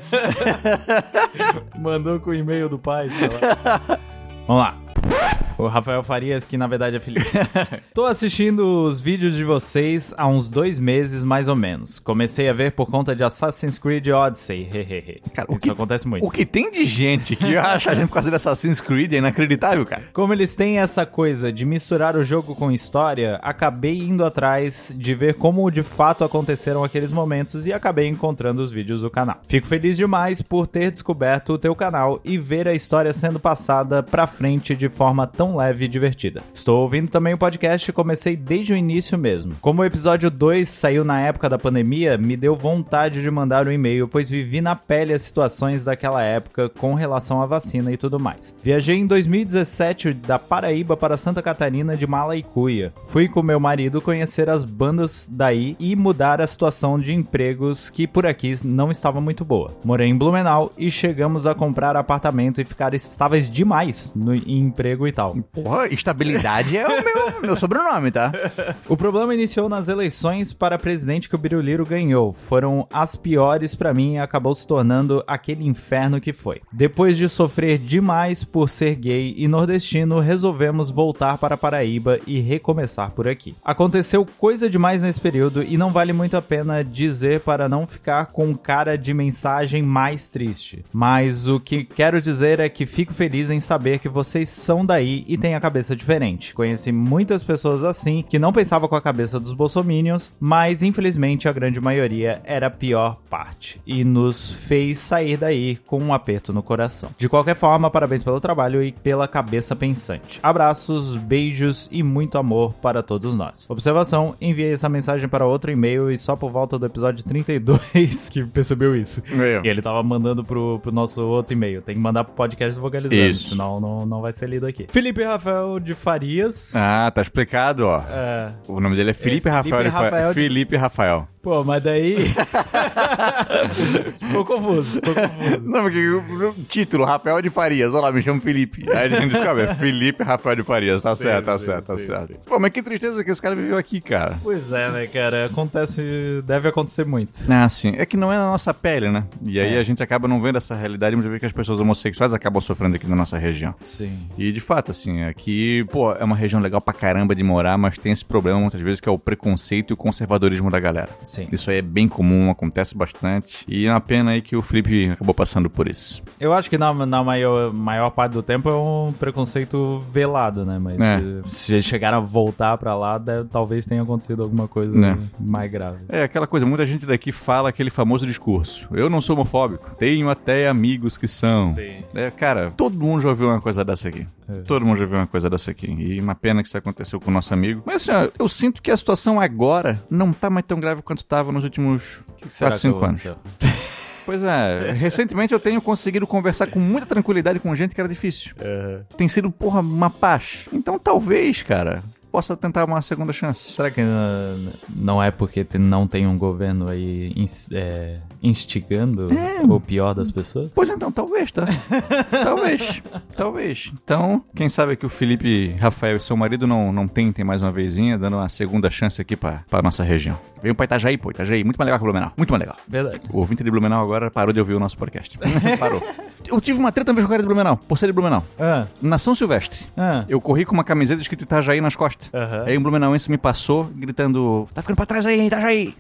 Mandou com o e-mail do pai, sei lá. Vamos lá. O Rafael Farias, que na verdade é Felipe. Tô assistindo os vídeos de vocês há uns dois meses, mais ou menos. Comecei a ver por conta de Assassin's Creed Odyssey. Hehehe. Cara, o Isso que- acontece muito. O que tem de gente que acha a gente por causa de Assassin's Creed é inacreditável, cara. Como eles têm essa coisa de misturar o jogo com história, acabei indo atrás de ver como de fato aconteceram aqueles momentos e acabei encontrando os vídeos do canal. Fico feliz demais por ter descoberto o teu canal e ver a história sendo passada pra frente de forma tão leve e divertida. Estou ouvindo também o podcast e comecei desde o início mesmo. Como o episódio 2 saiu na época da pandemia, me deu vontade de mandar um e-mail, pois vivi na pele as situações daquela época com relação à vacina e tudo mais. Viajei em 2017 da Paraíba para Santa Catarina de mala e cuia. Fui com meu marido conhecer as bandas daí e mudar a situação de empregos que por aqui não estava muito boa. Morei em Blumenau e chegamos a comprar apartamento e ficar estáveis demais no em emprego e tal. Porra, estabilidade é o meu, meu sobrenome, tá? O problema iniciou nas eleições para presidente que o Biruliro ganhou. Foram as piores pra mim e acabou se tornando aquele inferno que foi. Depois de sofrer demais por ser gay e nordestino, resolvemos voltar para Paraíba e recomeçar por aqui. Aconteceu coisa demais nesse período e não vale muito a pena dizer para não ficar com cara de mensagem mais triste. Mas o que quero dizer é que fico feliz em saber que vocês são daí e tem a cabeça diferente. Conheci muitas pessoas assim que não pensavam com a cabeça dos bolsominions, mas infelizmente a grande maioria era a pior parte e nos fez sair daí com um aperto no coração. De qualquer forma, parabéns pelo trabalho e pela cabeça pensante. Abraços, beijos e muito amor para todos nós. Observação: enviei essa mensagem para outro e-mail e só por volta do episódio 32 que percebeu isso. Meu. E ele tava mandando pro, pro nosso outro e-mail. Tem que mandar pro podcast do Vocalizando, Isso. senão não, não vai ser lido aqui. Felipe Rafael de Farias. Ah, tá explicado, ó. É, O nome dele é Felipe É, Rafael. Felipe de Fa- Rafael de- Felipe Rafael. Pô, mas daí. ficou confuso, ficou confuso. Não, porque o título, Rafael de Farias. Olha lá, me chamo Felipe. Aí a gente descobre, é Felipe Rafael de Farias. Tá certo, tá certo, tá certo. Pô, mas que tristeza que esse cara viveu aqui, cara. Pois é, né, cara? Acontece. Deve acontecer muito. Ah, sim. É que não é na nossa pele, né? E aí É. a gente acaba não vendo essa realidade, muitas vezes que as pessoas homossexuais acabam sofrendo aqui na nossa região. Sim. E de fato, assim, aqui, pô, é uma região legal pra caramba de morar, mas tem esse problema muitas vezes que é o preconceito e o conservadorismo da galera. Sim. Isso aí é bem comum, acontece bastante. E é uma pena aí que o Felipe acabou passando por isso. Eu acho que na, na maior, maior parte do tempo é um preconceito velado, né? Mas É. se eles chegaram a voltar pra lá, deve- talvez tenha acontecido alguma coisa É. mais grave. É aquela coisa, muita gente daqui fala aquele famoso discurso. Eu não sou homofóbico, tenho até amigos que são. Sim. É, cara, todo mundo já ouviu uma coisa dessa aqui. É. Todo mundo já ouviu uma coisa dessa aqui. E uma pena que isso aconteceu com o nosso amigo. Mas assim, ó, eu sinto que a situação agora não tá mais tão grave quanto tava nos últimos O que será 4, que 5 anos. Pois é, recentemente eu tenho conseguido conversar com muita tranquilidade com gente que era difícil. Tem sido, porra, uma paz. Então talvez, cara, possa tentar uma segunda chance. Será que uh, não é porque não tem um governo aí é, instigando o pior das pessoas? Pois então, talvez, tá? talvez, talvez. Então, quem sabe que o Felipe Rafael e seu marido não, não tentem mais uma vezinha, dando uma segunda chance aqui pra, pra nossa região. Veio pra Itajaí, pô, Itajaí, muito mais legal que Blumenau, muito mais legal. Verdade. O ouvinte de Blumenau agora parou de ouvir o nosso podcast. Parou. Eu tive uma treta uma vez com o cara de Blumenau, por ser de Blumenau. Ah, Na São Silvestre. ah. Eu corri com uma camiseta escrito Itajaí nas costas. Aham. Aí um blumenauense me passou, gritando, tá ficando pra trás aí, hein, Itajaí.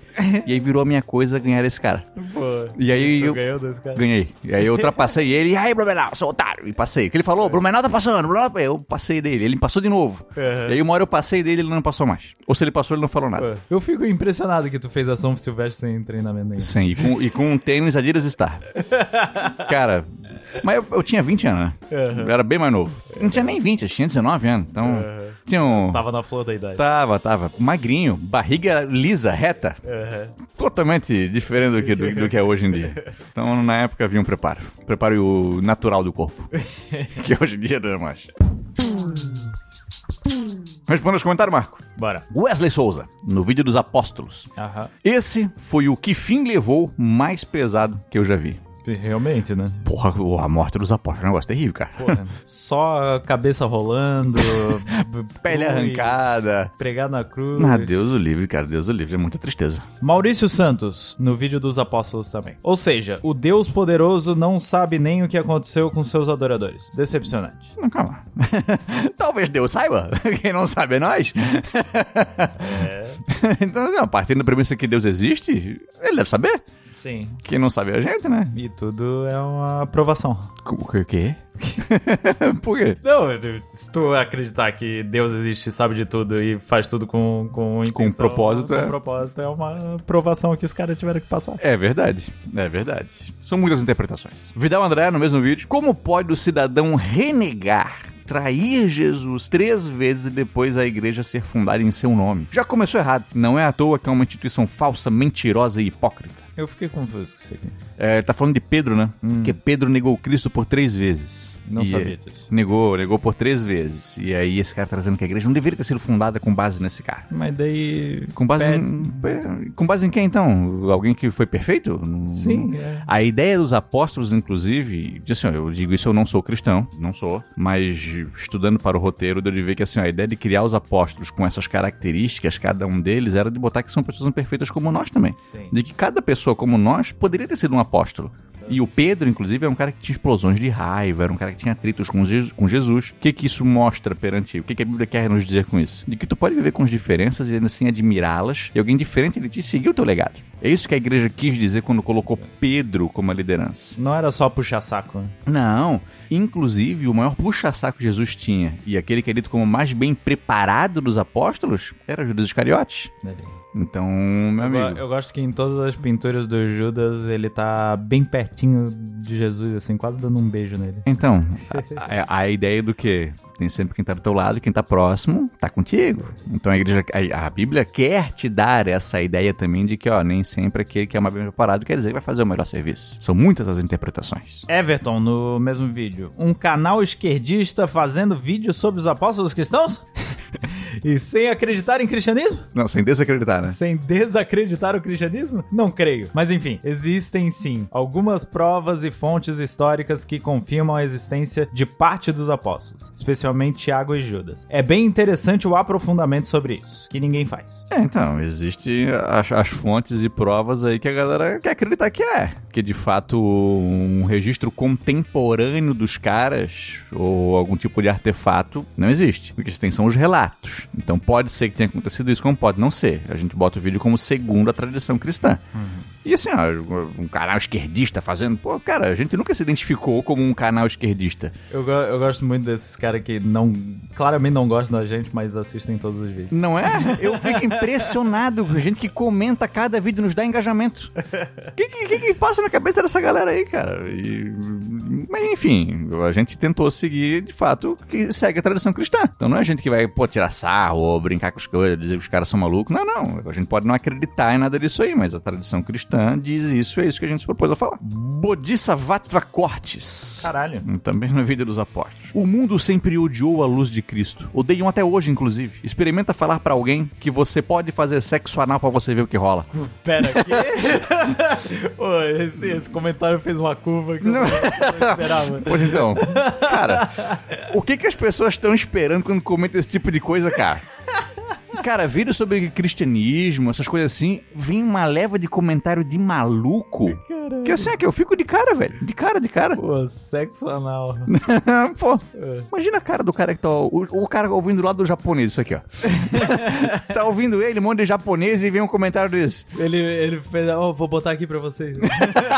e aí virou a minha coisa ganhar esse cara. Pô, E aí tu eu ganhou desse cara? ganhei. E aí eu ultrapassei ele, e aí, Blumenau, seu otário. E passei. Que ele falou, Blumenau tá passando, Blumenau... Eu passei dele, ele me passou de novo. Aham. E aí uma hora eu passei dele, ele não passou mais. Ou se ele passou, ele não falou nada. Pô, Eu fico impressionado que tu fez a São Silvestre sem treinamento nenhum. Sim, e com, e com um tênis Adidas Star. Cara, mas eu, eu tinha 20 anos, né? Eu era bem mais novo. Não tinha nem 20, eu tinha 19 anos. Então, tinha um... Tava na flor da idade. Tava, tava. Magrinho, barriga lisa, reta. Totalmente diferente do que, do, do que é hoje em dia. Então, na época, havia um preparo. Preparo natural do corpo. que hoje em dia não é mais. Responda os comentários, Marco. Bora. Wesley Souza, no vídeo dos apóstolos. Aham. Esse foi o que fim levou mais pesado que eu já vi. Realmente, né? Porra, a morte dos apóstolos é um negócio terrível, cara. Porra, só a cabeça rolando, Pele arrancada. Pregar na cruz. Ah, Deus o livre, cara. Deus o livre. É muita tristeza. Maurício Santos, no vídeo dos apóstolos também. Ou seja, o Deus poderoso não sabe nem o que aconteceu com seus adoradores. Decepcionante. Não, calma. Talvez Deus saiba. Quem não sabe é nós. então, assim, partindo da premissa que Deus existe, ele deve saber. Sim. Quem não sabe é a gente, né? E tudo é uma aprovação. O quê? Por quê? Não, se tu acreditar que Deus existe, sabe de tudo e faz tudo com com, intenção, propósito, com é. propósito é uma aprovação que os caras tiveram que passar. É verdade, é verdade. São muitas interpretações. Vidal André, no mesmo vídeo. Como pode o cidadão renegar, trair Jesus três vezes depois a igreja ser fundada em seu nome? Já começou errado. Não é à toa que é uma instituição falsa, mentirosa e hipócrita. Eu fiquei confuso com isso aqui. É, tá falando de Pedro, né? Porque Pedro negou Cristo por três vezes. Não E, sabia disso. Negou, negou por três vezes. E aí esse cara tá dizendo que a igreja não deveria ter sido fundada com base nesse cara. Mas daí. Com base, em, com base em quem então? Alguém que foi perfeito? Sim, é. A ideia dos apóstolos, inclusive, de, assim, eu digo isso, eu não sou cristão, não sou, mas estudando para o roteiro, deu de ver que assim, a ideia de criar os apóstolos com essas características, cada um deles, era de botar que são pessoas imperfeitas como nós também. Sim. De que cada pessoa como nós poderia ter sido um apóstolo. E o Pedro, inclusive, é um cara que tinha explosões de raiva, era um cara que tinha atritos com, Je- com Jesus. O que que isso mostra perante? O que que a Bíblia quer nos dizer com isso? De que tu pode viver com as diferenças e ainda assim admirá-las, e alguém diferente de ti seguir o teu legado. É isso que a igreja quis dizer quando colocou Pedro como a liderança. Não era só puxar saco. né? Não. Inclusive, o maior puxa-saco que Jesus tinha, e aquele que é dito como mais bem preparado dos apóstolos, era Judas Iscariotes. Então, meu Eu, go- amigo. eu gosto que em todas as pinturas do Judas ele tá bem pertinho de Jesus, assim, quase dando um beijo nele. Então, a, a- a ideia do que tem sempre quem tá do teu lado, quem tá próximo, tá contigo. Então a igreja, a, a Bíblia quer te dar essa ideia também de que, ó, nem sempre aquele que é mais bem preparado quer dizer que vai fazer o melhor serviço. São muitas as interpretações. Everton, no mesmo vídeo. Um canal esquerdista fazendo vídeo sobre os apóstolos cristãos? e sem acreditar em cristianismo? Não, sem desacreditar, né? Sem desacreditar o cristianismo? Não creio. Mas enfim, existem sim algumas provas e fontes históricas que confirmam a existência de parte dos apóstolos, especialmente Tiago e Judas. É bem interessante o aprofundamento sobre isso, que ninguém faz. É, então, existem as, as fontes e provas aí que a galera quer acreditar que é. Que de fato um registro contemporâneo dos caras ou algum tipo de artefato não existe. O que se tem são os relatos. Então pode ser que tenha acontecido isso, como pode não ser. A gente bota o vídeo como segundo a tradição cristã. E assim, ó, um canal esquerdista fazendo. Pô, cara, a gente nunca se identificou como um canal esquerdista. Eu, eu gosto muito desses caras que não. claramente não gostam da gente, mas assistem todos os vídeos. Não é? Eu fico impressionado com gente que comenta cada vídeo, nos dá engajamento. O que, que, que- que passa na cabeça dessa galera aí, cara? E- mas enfim, a gente tentou seguir, de fato, que segue a tradição cristã. Então não é a gente que vai, pô, tirar sarro ou brincar com as coisas, dizer que os caras são malucos. Não, não. A gente pode não acreditar em nada disso aí, mas a tradição cristã diz isso, é isso que a gente se propôs a falar. Bodhisattva Cortes. Caralho. Também no vídeo dos apóstolos. O mundo sempre odiou a luz de Cristo. Odeiam até hoje, inclusive. Experimenta falar pra alguém que você pode fazer sexo anal pra você ver o que rola. Pera aqui. Pô, esse, esse comentário fez uma curva que eu não, não esperava. Pois então, cara, o que que as pessoas estão esperando quando comentam esse tipo de coisa, cara? Cara, vídeo sobre cristianismo, essas coisas assim, vem uma leva de comentário de maluco. Que assim, é que eu fico de cara, velho. De cara, de cara. Pô, sexo anal. Pô, imagina a cara do cara que tá. O, o cara ouvindo lá do japonês, isso aqui, ó. tá ouvindo ele, um monte de japonês, e vem um comentário desse. Ele, ele fez. Ó, vou botar aqui pra vocês.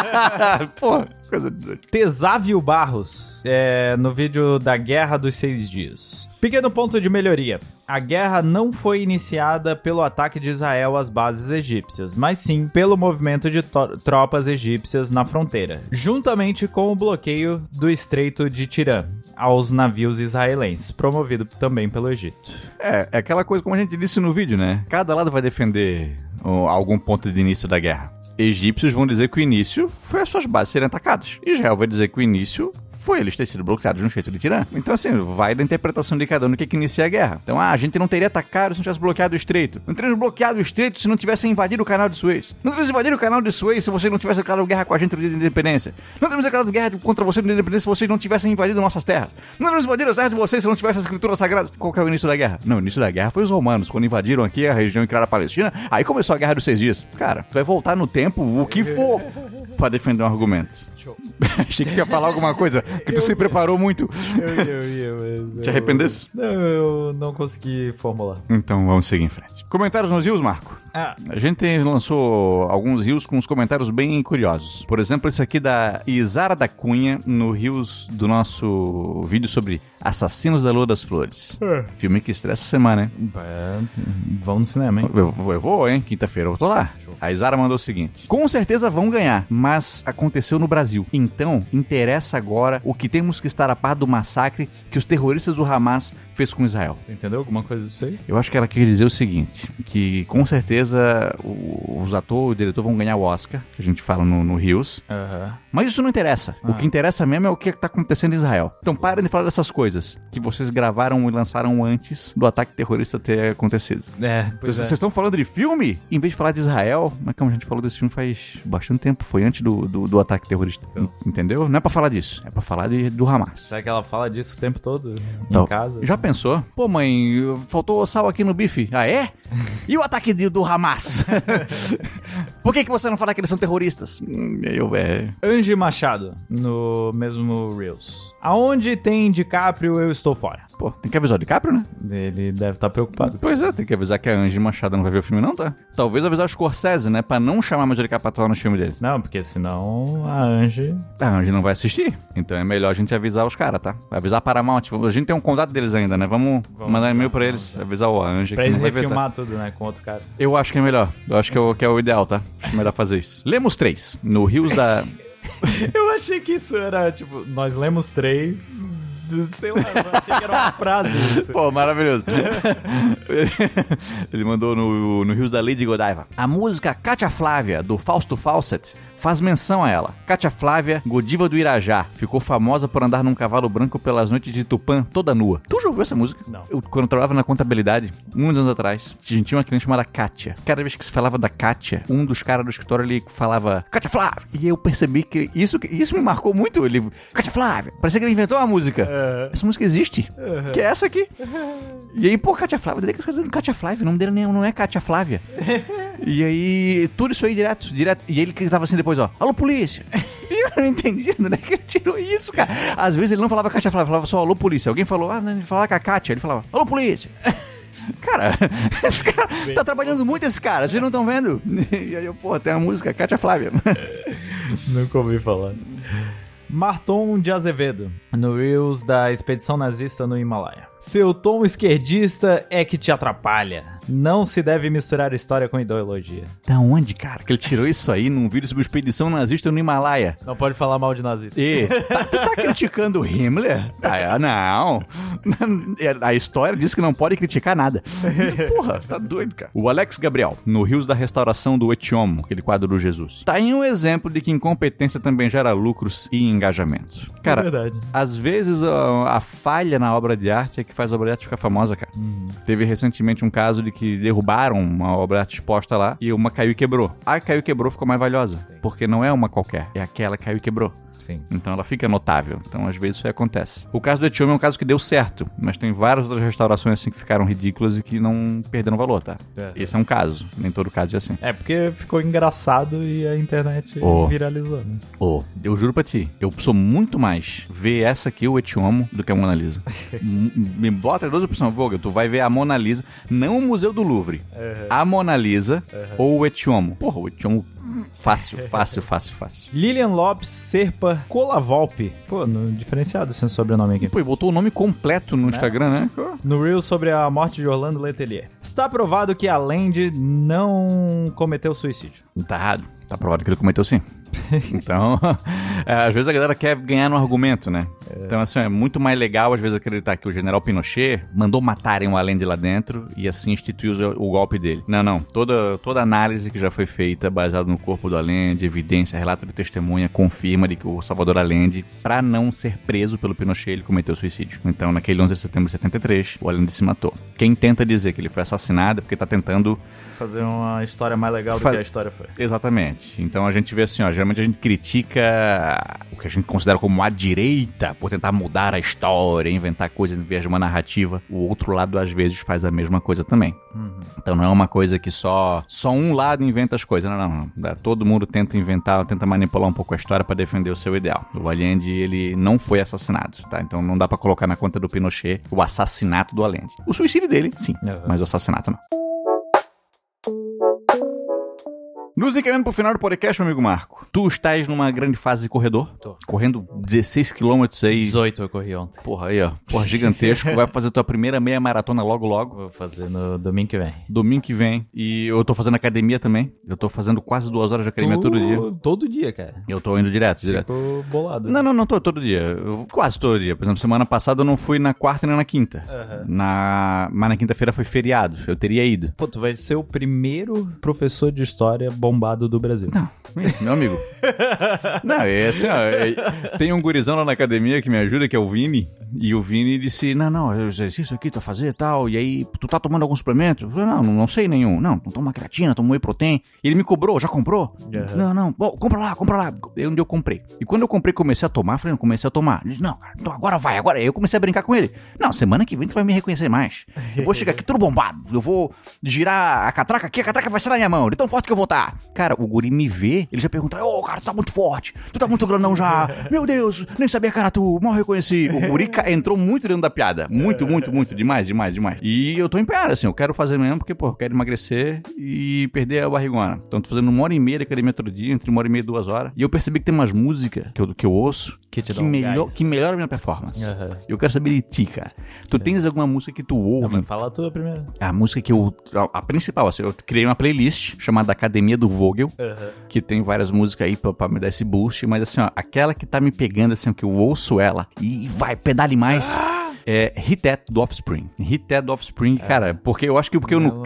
Pô, coisa de doido. Tesávio Barros, é, no vídeo da Guerra dos Seis Dias. Pequeno ponto de melhoria. A guerra não foi iniciada pelo ataque de Israel às bases egípcias, mas sim pelo movimento de tropas egípcias na fronteira, juntamente com o bloqueio do Estreito de Tirã aos navios israelenses, promovido também pelo Egito. É, é aquela coisa como a gente disse no vídeo, né? Cada lado vai defender algum ponto de início da guerra. Egípcios vão dizer que o início foi as suas bases serem atacadas. Israel vai dizer que o início foi eles terem sido bloqueados no Estreito de Tirã. Então, assim, vai da interpretação de cada um do que, que inicia a guerra. Então, ah, a gente não teria atacado se não tivesse bloqueado o Estreito. Não teríamos bloqueado o Estreito se não tivesse invadido o canal de Suez. Não teríamos invadido o canal de Suez se vocês não tivessem declarado guerra com a gente no dia da independência. Não teríamos declarado guerra contra vocês no dia da independência se vocês não tivessem invadido nossas terras. Não teríamos invadido as terras de vocês se não tivessem as escrituras sagradas. Qual que é o início da guerra? Não, o início da guerra foi os romanos, quando invadiram aqui a região e criaram a Palestina. Aí começou a guerra dos seis dias. Cara, tu vai voltar no tempo, o que for, pra defender um argumento. Achei que tu ia falar alguma coisa, que tu se preparou muito. Eu, eu, eu, eu, Te arrependesse? Não, eu não consegui formular. Então vamos seguir em frente. Comentários nos rios, Marco? Ah, A gente lançou alguns rios com uns comentários bem curiosos. Por exemplo, esse aqui da Isara da Cunha, no rios do nosso vídeo sobre Assassinos da Lua das Flores. Filme que estreia essa semana, né? é, vamos no cinema, hein? Eu vou, eu vou, hein? Quinta-feira eu tô lá. A Isara mandou o seguinte: Com certeza vão ganhar, mas aconteceu no Brasil. Então, interessa agora o que temos que estar a par do massacre que os terroristas do Hamas fez com Israel. Entendeu alguma coisa disso aí? Eu acho que ela quer dizer o seguinte: que com certeza o- os atores e o diretor vão ganhar o Oscar, que a gente fala no, no Rios. Aham. Mas isso não interessa. O Ah. que interessa mesmo é o que está acontecendo em Israel. Então parem de falar dessas coisas que vocês gravaram e lançaram antes do ataque terrorista ter acontecido. É, Vocês pois vocês é. estão falando de filme? Em vez de falar de Israel, mas como a gente falou desse filme faz bastante tempo, foi antes do, do, do ataque terrorista. Então. Entendeu? Não é pra falar disso, é pra falar de, do Hamas. Será que ela fala disso o tempo todo? Então, casa. Já pensou? Pô, mãe, faltou sal aqui no bife. Ah, é? E o ataque de- do Hamas? Por que, que você não fala que eles são terroristas? Hum, eu, é... Angie Machado, no mesmo Reels. Aonde tem DiCaprio, eu estou fora. Pô, tem que avisar o DiCaprio, né? Ele deve estar preocupado. Pois é, tem que avisar que a Angie Machado não vai ver o filme não, tá? Talvez avisar o Scorsese, né? Pra não chamar mais o DiCaprio pra atuar no filme dele. Não, porque senão a Angie. A Angie não vai assistir. Então é melhor a gente avisar os caras, tá? Avisar a Paramount. A gente tem um contato deles ainda, né? Vamos, Vamos mandar e-mail pra eles. Avisar o Angie Pra que eles tá? refilmar tudo, né? Com outro cara. Eu acho que é melhor. Eu acho que é o, que é o ideal, tá? Acho melhor fazer isso. Lemos três. No Rios da... Eu achei que isso era, tipo, nós lemos três. Sei lá, eu achei que era uma frase isso. Pô, maravilhoso. Ele mandou no, no Rios da Lady Godiva. A música Cátia Flávia, do Fausto Fawcett, faz menção a ela. Cátia Flávia, Godiva do Irajá, ficou famosa por andar num cavalo branco pelas noites de Tupã, toda nua. Tu já ouviu essa música? Não. Eu, quando eu trabalhava na contabilidade, muitos anos atrás, a gente tinha uma cliente chamada Kátia. Cada vez que se falava da Kátia, um dos caras do escritório ele falava Cátia Flávia. E eu percebi que isso, isso me marcou muito. Ele, Cátia Flávia. Parecia que ele inventou uma música. É. Essa música existe. Que é essa aqui. E aí, pô, Cátia Flávia, que os caras dizendo Cátia Flávia, o nome dele não é Cátia Flávia. e aí, tudo isso aí direto, direto. E ele que tava assim depois, ó, alô polícia. e eu não entendi, né, que ele tirou isso, cara. Às vezes ele não falava Cátia Flávia, falava só alô polícia. Alguém falou, ah, não, ele falava com a Cátia, ele falava, alô polícia. Cara, esse cara tá trabalhando muito esse cara, vocês não estão vendo? E aí eu, pô, tem a música Cátia Flávia. Nunca ouvi falar. Marton de Azevedo, no Reels da expedição nazista no Himalaia. Seu tom esquerdista é que te atrapalha. Não se deve misturar história com ideologia. Da onde, cara? Que ele tirou isso aí num vídeo sobre expedição nazista no Himalaia. Não pode falar mal de nazista. E, tá, tu tá criticando o Himmler? Ah, não. A história diz que não pode criticar nada. Porra, tá doido, cara. O Alex Gabriel, no Rios da Restauração do Etiomo, aquele quadro do Jesus. Tá em um exemplo de que incompetência também gera lucros e engajamento. Cara, É verdade. às vezes a, a falha na obra de arte é que faz a obra de arte ficar famosa, cara. Teve recentemente um caso de que derrubaram uma obra de arte exposta lá e uma caiu e quebrou. A caiu e quebrou ficou mais valiosa, porque não é uma qualquer, é aquela que caiu e quebrou. Sim. Então ela fica notável. Então às vezes isso aí acontece. O caso do Etiomo é um caso que deu certo, mas tem várias outras restaurações assim que ficaram ridículas e que não perderam valor, tá? É. Esse é um caso. Nem todo caso é assim. É porque ficou engraçado e a internet Oh. viralizou, né? Ô, eu juro pra ti, eu sou muito mais ver essa aqui, o Etiomo, do que a Mona Lisa. Me bota duas opções, Vogel, tu vai ver a Mona Lisa, não o Museu do Louvre, a Mona Lisa ou o Etiomo. Porra, o Etiomo, fácil, fácil, fácil, fácil. Lilian Lopes Serpa Colavolpe. Pô, no, diferenciado esse sobrenome aqui. Pô, e botou o nome completo no Instagram, né? No Reel sobre a morte de Orlando Letelier. Está provado que a Land não cometeu suicídio. Tá errado. Tá provado que ele cometeu sim. Então, é, às vezes a galera quer ganhar no argumento, né? Então, assim, é muito mais legal às vezes acreditar que o general Pinochet mandou matarem o Allende lá dentro e assim instituiu o, golpe dele. Não, não. Toda, toda análise que já foi feita baseada no corpo do Allende, evidência, relato de testemunha, confirma de que o Salvador Allende, pra não ser preso pelo Pinochet, ele cometeu suicídio. Então, naquele 11 de setembro de 73, o Allende se matou. Quem tenta dizer que ele foi assassinado é porque tá tentando Fazer uma história mais legal do Fa- que a história foi. Exatamente. Então a gente vê assim, ó, geralmente a gente critica o que a gente considera como a direita por tentar mudar a história, inventar coisas em vez de uma narrativa. O outro lado às vezes faz a mesma coisa também. Então não é uma coisa que só só um lado inventa as coisas, não, não, não. Todo mundo tenta inventar, tenta manipular um pouco a história para defender o seu ideal. O Allende, ele não foi assassinado, tá? Então não dá para colocar na conta do Pinochet o assassinato do Allende. O suicídio dele, sim, Uhum. mas o assassinato não. Nos encaminhando pro final do podcast, meu amigo Marco. Tu estás numa grande fase de corredor? Tô. Correndo 16 quilômetros aí. 18 eu corri ontem. Porra, aí, ó. Porra, gigantesco. Vai fazer tua primeira meia maratona logo, logo. Vou fazer no domingo que vem. Domingo que vem. E eu tô fazendo academia também. Eu tô fazendo quase duas horas de academia todo dia. Todo dia, cara. Eu tô indo direto, direto. Ficou bolado. Não, não, não tô todo dia. Eu- quase todo dia. Por exemplo, semana passada eu não fui na quarta nem na quinta. Aham. Na... Mas na quinta-feira foi feriado. Eu teria ido. Pô, tu vai ser o primeiro professor de história bombado do Brasil. Não, Meu amigo. Não, é assim, ó, é- tem um gurizão lá na academia que me ajuda, que é o Vini. E o Vini disse: Não, não, eu exercício aqui, tu vai fazer e tal. E aí, tu tá tomando algum suplemento? Eu falei, não, não, não sei nenhum. Não, não toma creatina, toma whey protein. E ele me cobrou, já comprou? Não, não, bom, compra lá, compra lá. Aí onde eu comprei. E quando eu comprei, comecei a tomar, falei, não, comecei a tomar. Ele disse, não, cara, então agora vai, agora. Aí eu comecei a brincar com ele. Não, semana que vem tu vai me reconhecer mais. Eu vou chegar aqui tudo bombado. Eu vou girar a catraca aqui, a catraca vai ser na minha mão, de tão forte que eu vou estar. Cara, o guri me vê, ele já pergunta, ô, cara, tu tá muito forte, tu tá muito grandão já. Meu Deus, nem sabia era tu, mal reconheci. O guri entrou muito dentro da piada. Muito, muito, muito, demais, demais, demais. E eu tô empenhado, assim, eu quero fazer mesmo, porque, pô, eu quero emagrecer e perder a barrigona. Então tô fazendo uma hora e meia de academia todo dia, entre uma hora e meia e duas horas. E eu percebi que tem umas músicas que eu, que eu ouço Que te que, um melhor, gás. que melhoram a minha performance. Aham. Eu quero saber de ti, cara. Tu tens alguma música que tu Não, ouve mas fala a tua primeiro. a música que eu. A, a principal, assim, eu criei uma playlist chamada Academia do Vogel, que tem várias músicas aí pra, pra me dar esse boost, mas assim, ó, aquela que tá me pegando, assim, que eu ouço ela e vai, pedale mais. É Hit That do Offspring. Hit That do Offspring, cara, porque eu acho que porque eu não.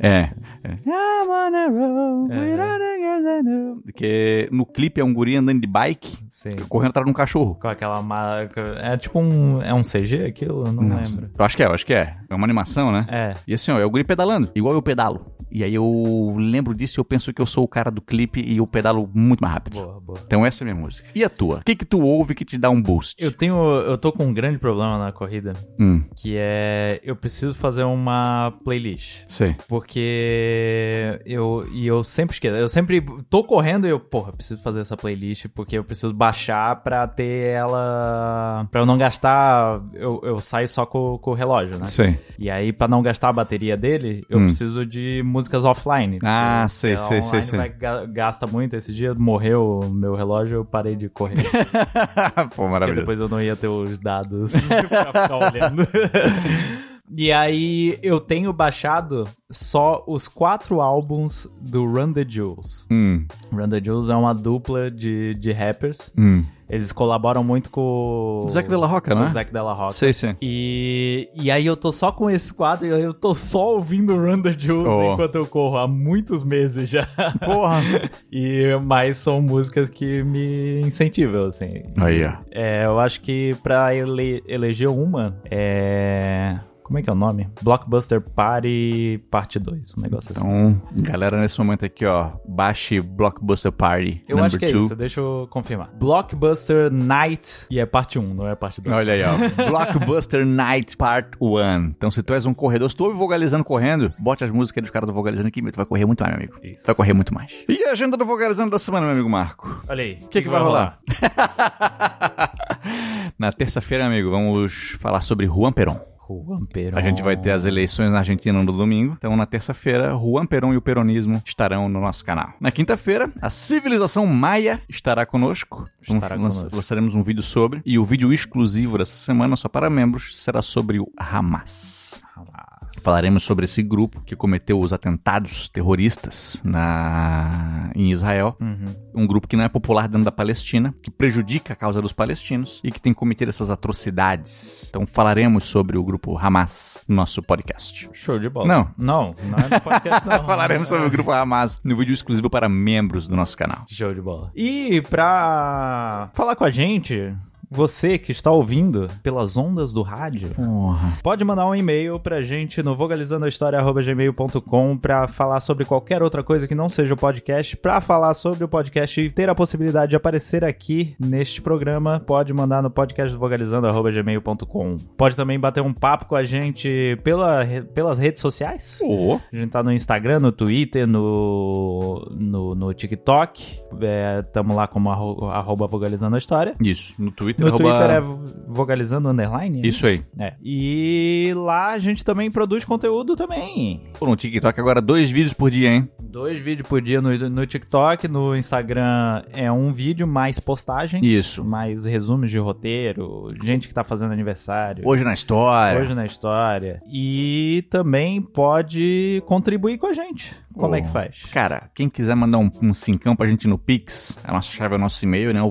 É. é. I'm on a roll with all the girls I know. Que no clipe é um guri andando de bike, Sim. correndo atrás de um cachorro. Com aquela marca. É tipo um. É um CG aquilo? Eu não, lembro. Eu acho que é, eu acho que é. É uma animação, né? É. E assim, ó, é o guri pedalando, igual eu pedalo. E aí eu lembro disso e eu penso que eu sou o cara do clipe e eu pedalo muito mais rápido. Boa, boa. Então essa é a minha música. E a tua? O que que tu ouve que te dá um boost? Eu tenho. Eu tô com um grande problema na corrida. Hum, Que é. Eu preciso fazer uma playlist. sei. Porque eu. E eu sempre esqueço. Eu sempre tô correndo e eu, porra, preciso fazer essa playlist porque eu preciso baixar pra ter ela. Pra eu não gastar. Eu, eu saio só com, com o relógio, né? Sei. E aí, pra não gastar a bateria dele, eu Hum. preciso de músicas offline. Ah, Porque sei, a sei, sei, sei. vai ga- gasta muito. Esse dia morreu o meu relógio, eu parei de correr. Pô, Porque maravilhoso. depois eu não ia ter os dados ficar olhando. E aí eu tenho baixado só os quatro álbuns do Run the Jewels. Hum, Run the Jewels é uma dupla de, de rappers. hum. Eles colaboram muito com o Zac Della Rocca, com não o é? Zac Della Rocca. Sei, sei. E, e aí eu tô só com esses quatro e eu tô só ouvindo Run the Jewels Oh. enquanto eu corro há muitos meses já. Porra. e mas são músicas que me incentivam, assim. Aí, ó. É, eu acho que pra ele, eleger uma, é. Como é que é o nome? Blockbuster Party Parte 2, um negócio assim. Então, galera, nesse momento aqui, ó, baixe Blockbuster Party Eu number acho que é two. isso, deixa eu confirmar. Blockbuster Night, e é parte 1, não é parte 2. Olha aí, ó. Blockbuster Night Part 1. Então, se tu és um corredor, se tu ouve Vogalizando correndo, bote as músicas dos caras do Vogalizando aqui, tu vai correr muito mais, meu amigo. Isso. Tu vai correr muito mais. E a agenda do Vogalizando da semana, meu amigo Marco? Olha aí. O que, que vai rolar? Na terça-feira, amigo, vamos falar sobre Juan Perón. Juan Perón. A gente vai ter as eleições na Argentina no domingo. Então, na terça-feira, Juan Perón e o peronismo estarão no nosso canal. Na quinta-feira, a civilização maia estará conosco. Estará Vamos- conosco. Lançaremos um vídeo sobre. E o vídeo exclusivo dessa semana, só para membros, será sobre o Hamas. Falaremos sobre esse grupo que cometeu os atentados terroristas na... em Israel. Uhum. Um grupo que não é popular dentro da Palestina, que prejudica a causa dos palestinos e que tem cometido essas atrocidades. Então falaremos sobre o grupo Hamas no nosso podcast. Show de bola. Não. Não, não é no podcast, não. falaremos sobre o grupo Hamas no vídeo exclusivo para membros do nosso canal. Show de bola. E pra falar com a gente, você que está ouvindo pelas ondas do rádio, Porra. pode mandar um e-mail pra gente no vogalizandoahistoria.gmail.com pra falar sobre qualquer outra coisa que não seja o podcast, pra falar sobre o podcast e ter a possibilidade de aparecer aqui neste programa, pode mandar no podcast do vogalizando.gmail.com. Pode também bater um papo com a gente pela, pelas redes sociais. Pô. A gente tá no Instagram, no Twitter, no, no, no TikTok. É, tamo lá como arro, arroba vogalizando a história. Isso, no Twitter. No arroba- Twitter é vogalizando underline? Isso aí. É. E lá a gente também produz conteúdo também. Pô, no TikTok agora dois vídeos por dia, hein? Dois vídeos por dia no, no TikTok, no Instagram é um vídeo, mais postagens. Isso. Mais resumos de roteiro, gente que tá fazendo aniversário. Hoje na história. Hoje na história. E também pode contribuir com a gente. Como Oh. é que faz? Cara, quem quiser mandar um, um cincão pra gente no Pix, a nossa chave é o nosso e-mail, né? O.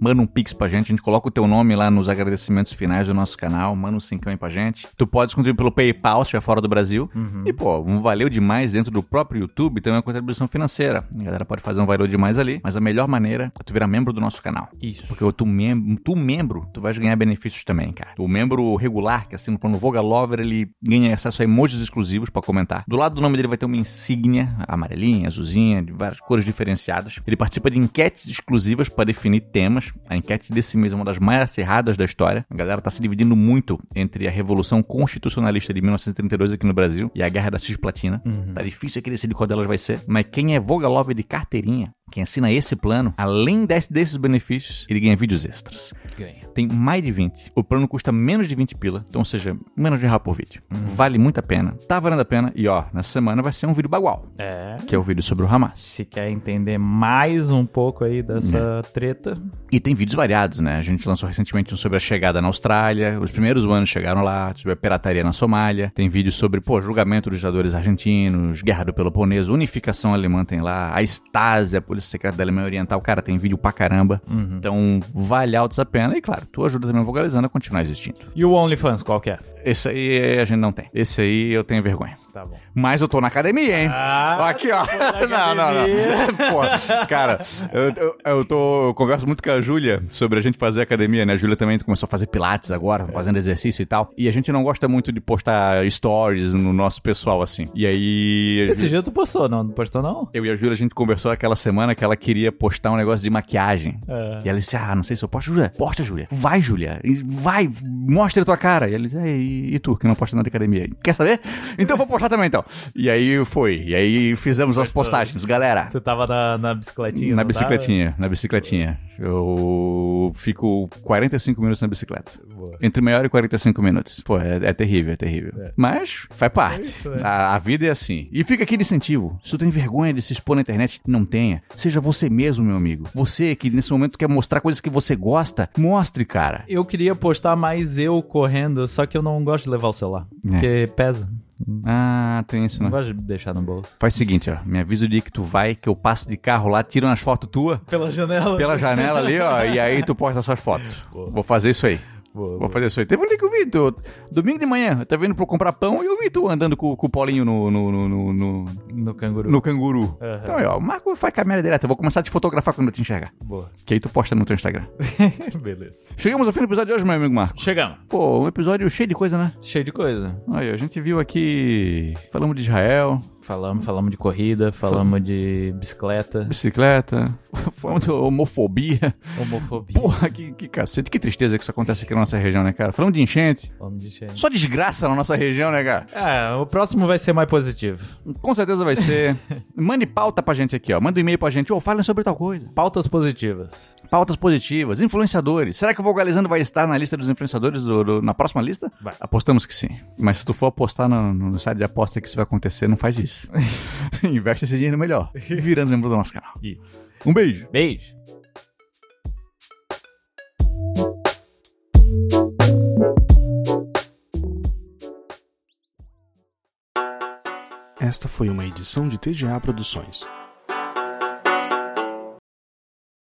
Manda um Pix pra gente, a gente coloca o teu nome lá nos agradecimentos finais do nosso canal, manda um cincão aí pra gente. Tu pode contribuir pelo PayPal se estiver fora do Brasil. E, pô, um valeu demais dentro do próprio YouTube tem uma contribuição financeira. A galera pode fazer um valeu demais ali, mas a melhor maneira é tu virar membro do nosso canal. Isso. Porque tu, mem tu membro, tu vais ganhar benefícios também, cara. O membro regular, que assina o plano Voga Lover, ele ganha acesso a emojis exclusivos pra comentar. Do lado do nome dele vai ter uma insígnia, amarelinha, azulzinha, de várias cores diferenciadas. Ele participa de enquetes exclusivas para definir temas. A enquete desse mês é uma das mais acirradas da história. A galera tá se dividindo muito entre a Revolução Constitucionalista de 1932 aqui no Brasil e a Guerra da Cisplatina. Tá difícil aqui decidir qual delas vai ser. Mas quem é Voga Lover de carteirinha, quem assina esse plano, além desse- desses benefícios, ele ganha vídeos extras. Ganha. Tem mais de 20. O plano custa menos de 20 pila, então, ou seja, menos de real por vídeo. Vale muito a pena. Tá valendo a pena. E ó, nessa semana vai ser um vídeo bagual, É. que é o vídeo sobre o Hamas. Se quer entender mais um pouco aí dessa treta, E tem vídeos variados, né? A gente lançou recentemente um sobre a chegada na Austrália, os primeiros humanos chegaram lá, sobre a pirataria na Somália. Tem vídeos sobre, pô, julgamento dos ditadores argentinos, guerra do Peloponeso, unificação alemã tem lá, a Stasi, a polícia secreta da Alemanha Oriental. Cara, tem vídeo pra caramba. Então, vale altos a pena. E claro, tu ajuda também o Vogalizando a continuar existindo. E o OnlyFans, qual que é? Esse aí a gente não tem. Esse aí eu tenho vergonha. Tá bom. Mas eu tô na academia, hein? Ah, Aqui, ó. Não, não, não. Pô, cara, eu, eu, eu tô. Eu converso muito com a Júlia sobre a gente fazer academia, né? A Júlia também começou a fazer pilates agora, fazendo exercício e tal. E a gente não gosta muito de postar stories no nosso pessoal, assim. E aí. Esse dia tu postou, não? Não postou, não? Eu e a Júlia, a gente conversou aquela semana que ela queria postar um negócio de maquiagem. É. E ela disse: Ah, não sei se eu posto, Júlia. Posta, Júlia. Vai, Júlia. Vai, mostra a tua cara. E ela disse: "É, E, e tu, que não posta nada de academia? Quer saber? Então eu vou postar também, então. E aí foi. E aí fizemos as postagens, galera. Tu tava na, na bicicletinha? Na não bicicletinha, na bicicletinha. Eu fico 45 minutos na bicicleta. Boa. Entre meia hora e 45 minutos. Pô, é, é terrível, é terrível. Mas faz parte. isso, é. a, a vida é assim. E fica aqui de incentivo. Se tu tem vergonha de se expor na internet, não tenha. Seja você mesmo, meu amigo. Você que nesse momento quer mostrar coisas que você gosta, mostre, cara. Eu queria postar mais eu correndo, só que eu não gosto de levar o celular. É. Porque pesa. Ah, tem isso, Não né? gosto de deixar no bolso. Faz o seguinte, ó. Me avisa o dia que tu vai, que eu passo de carro lá, tiro umas fotos tuas Pela janela. pela janela ali, ó, e aí tu posta suas fotos. Boa. Vou fazer isso aí. Boa, Vou fazer isso aí. Teve um dia que eu vi, tu, domingo de manhã, eu tava indo pra comprar pão e eu vi tu andando com, com o Paulinho no, no, no, no, no, No canguru. no canguru. Aham. Então, aí, ó, o Marco faz câmera direta. Eu vou começar a te fotografar quando eu te enxergar. Boa. Que aí tu posta no teu Instagram. Beleza. Chegamos ao fim do episódio de hoje, meu amigo Marco. Chegamos. Pô, um episódio cheio de coisa, né? Cheio de coisa. Aí, a gente viu aqui. Falamos de Israel, Falamos, falamos de corrida, falamos de bicicleta, bicicleta, falamos de homofobia. homofobia. Porra, que, que cacete, que tristeza que isso acontece aqui na nossa região, né, cara? Falando de enchente. Falamos de cheio. Só desgraça na nossa região, né, cara? É, o próximo vai ser mais positivo. Com certeza vai ser. Mande pauta pra gente aqui, ó. Manda um e-mail pra gente. Ô, falem sobre tal coisa. Pautas positivas. Pautas positivas, influenciadores. Será que o Vogalizando vai estar na lista dos influenciadores do- do- na próxima lista? Vai. Apostamos que sim. Mas se tu for apostar no, no site de aposta que isso vai acontecer, não faz isso. Investe esse dinheiro melhor. Virando membro do nosso canal. Isso. Um beijo. Beijo. Esta foi uma edição de TGA Produções.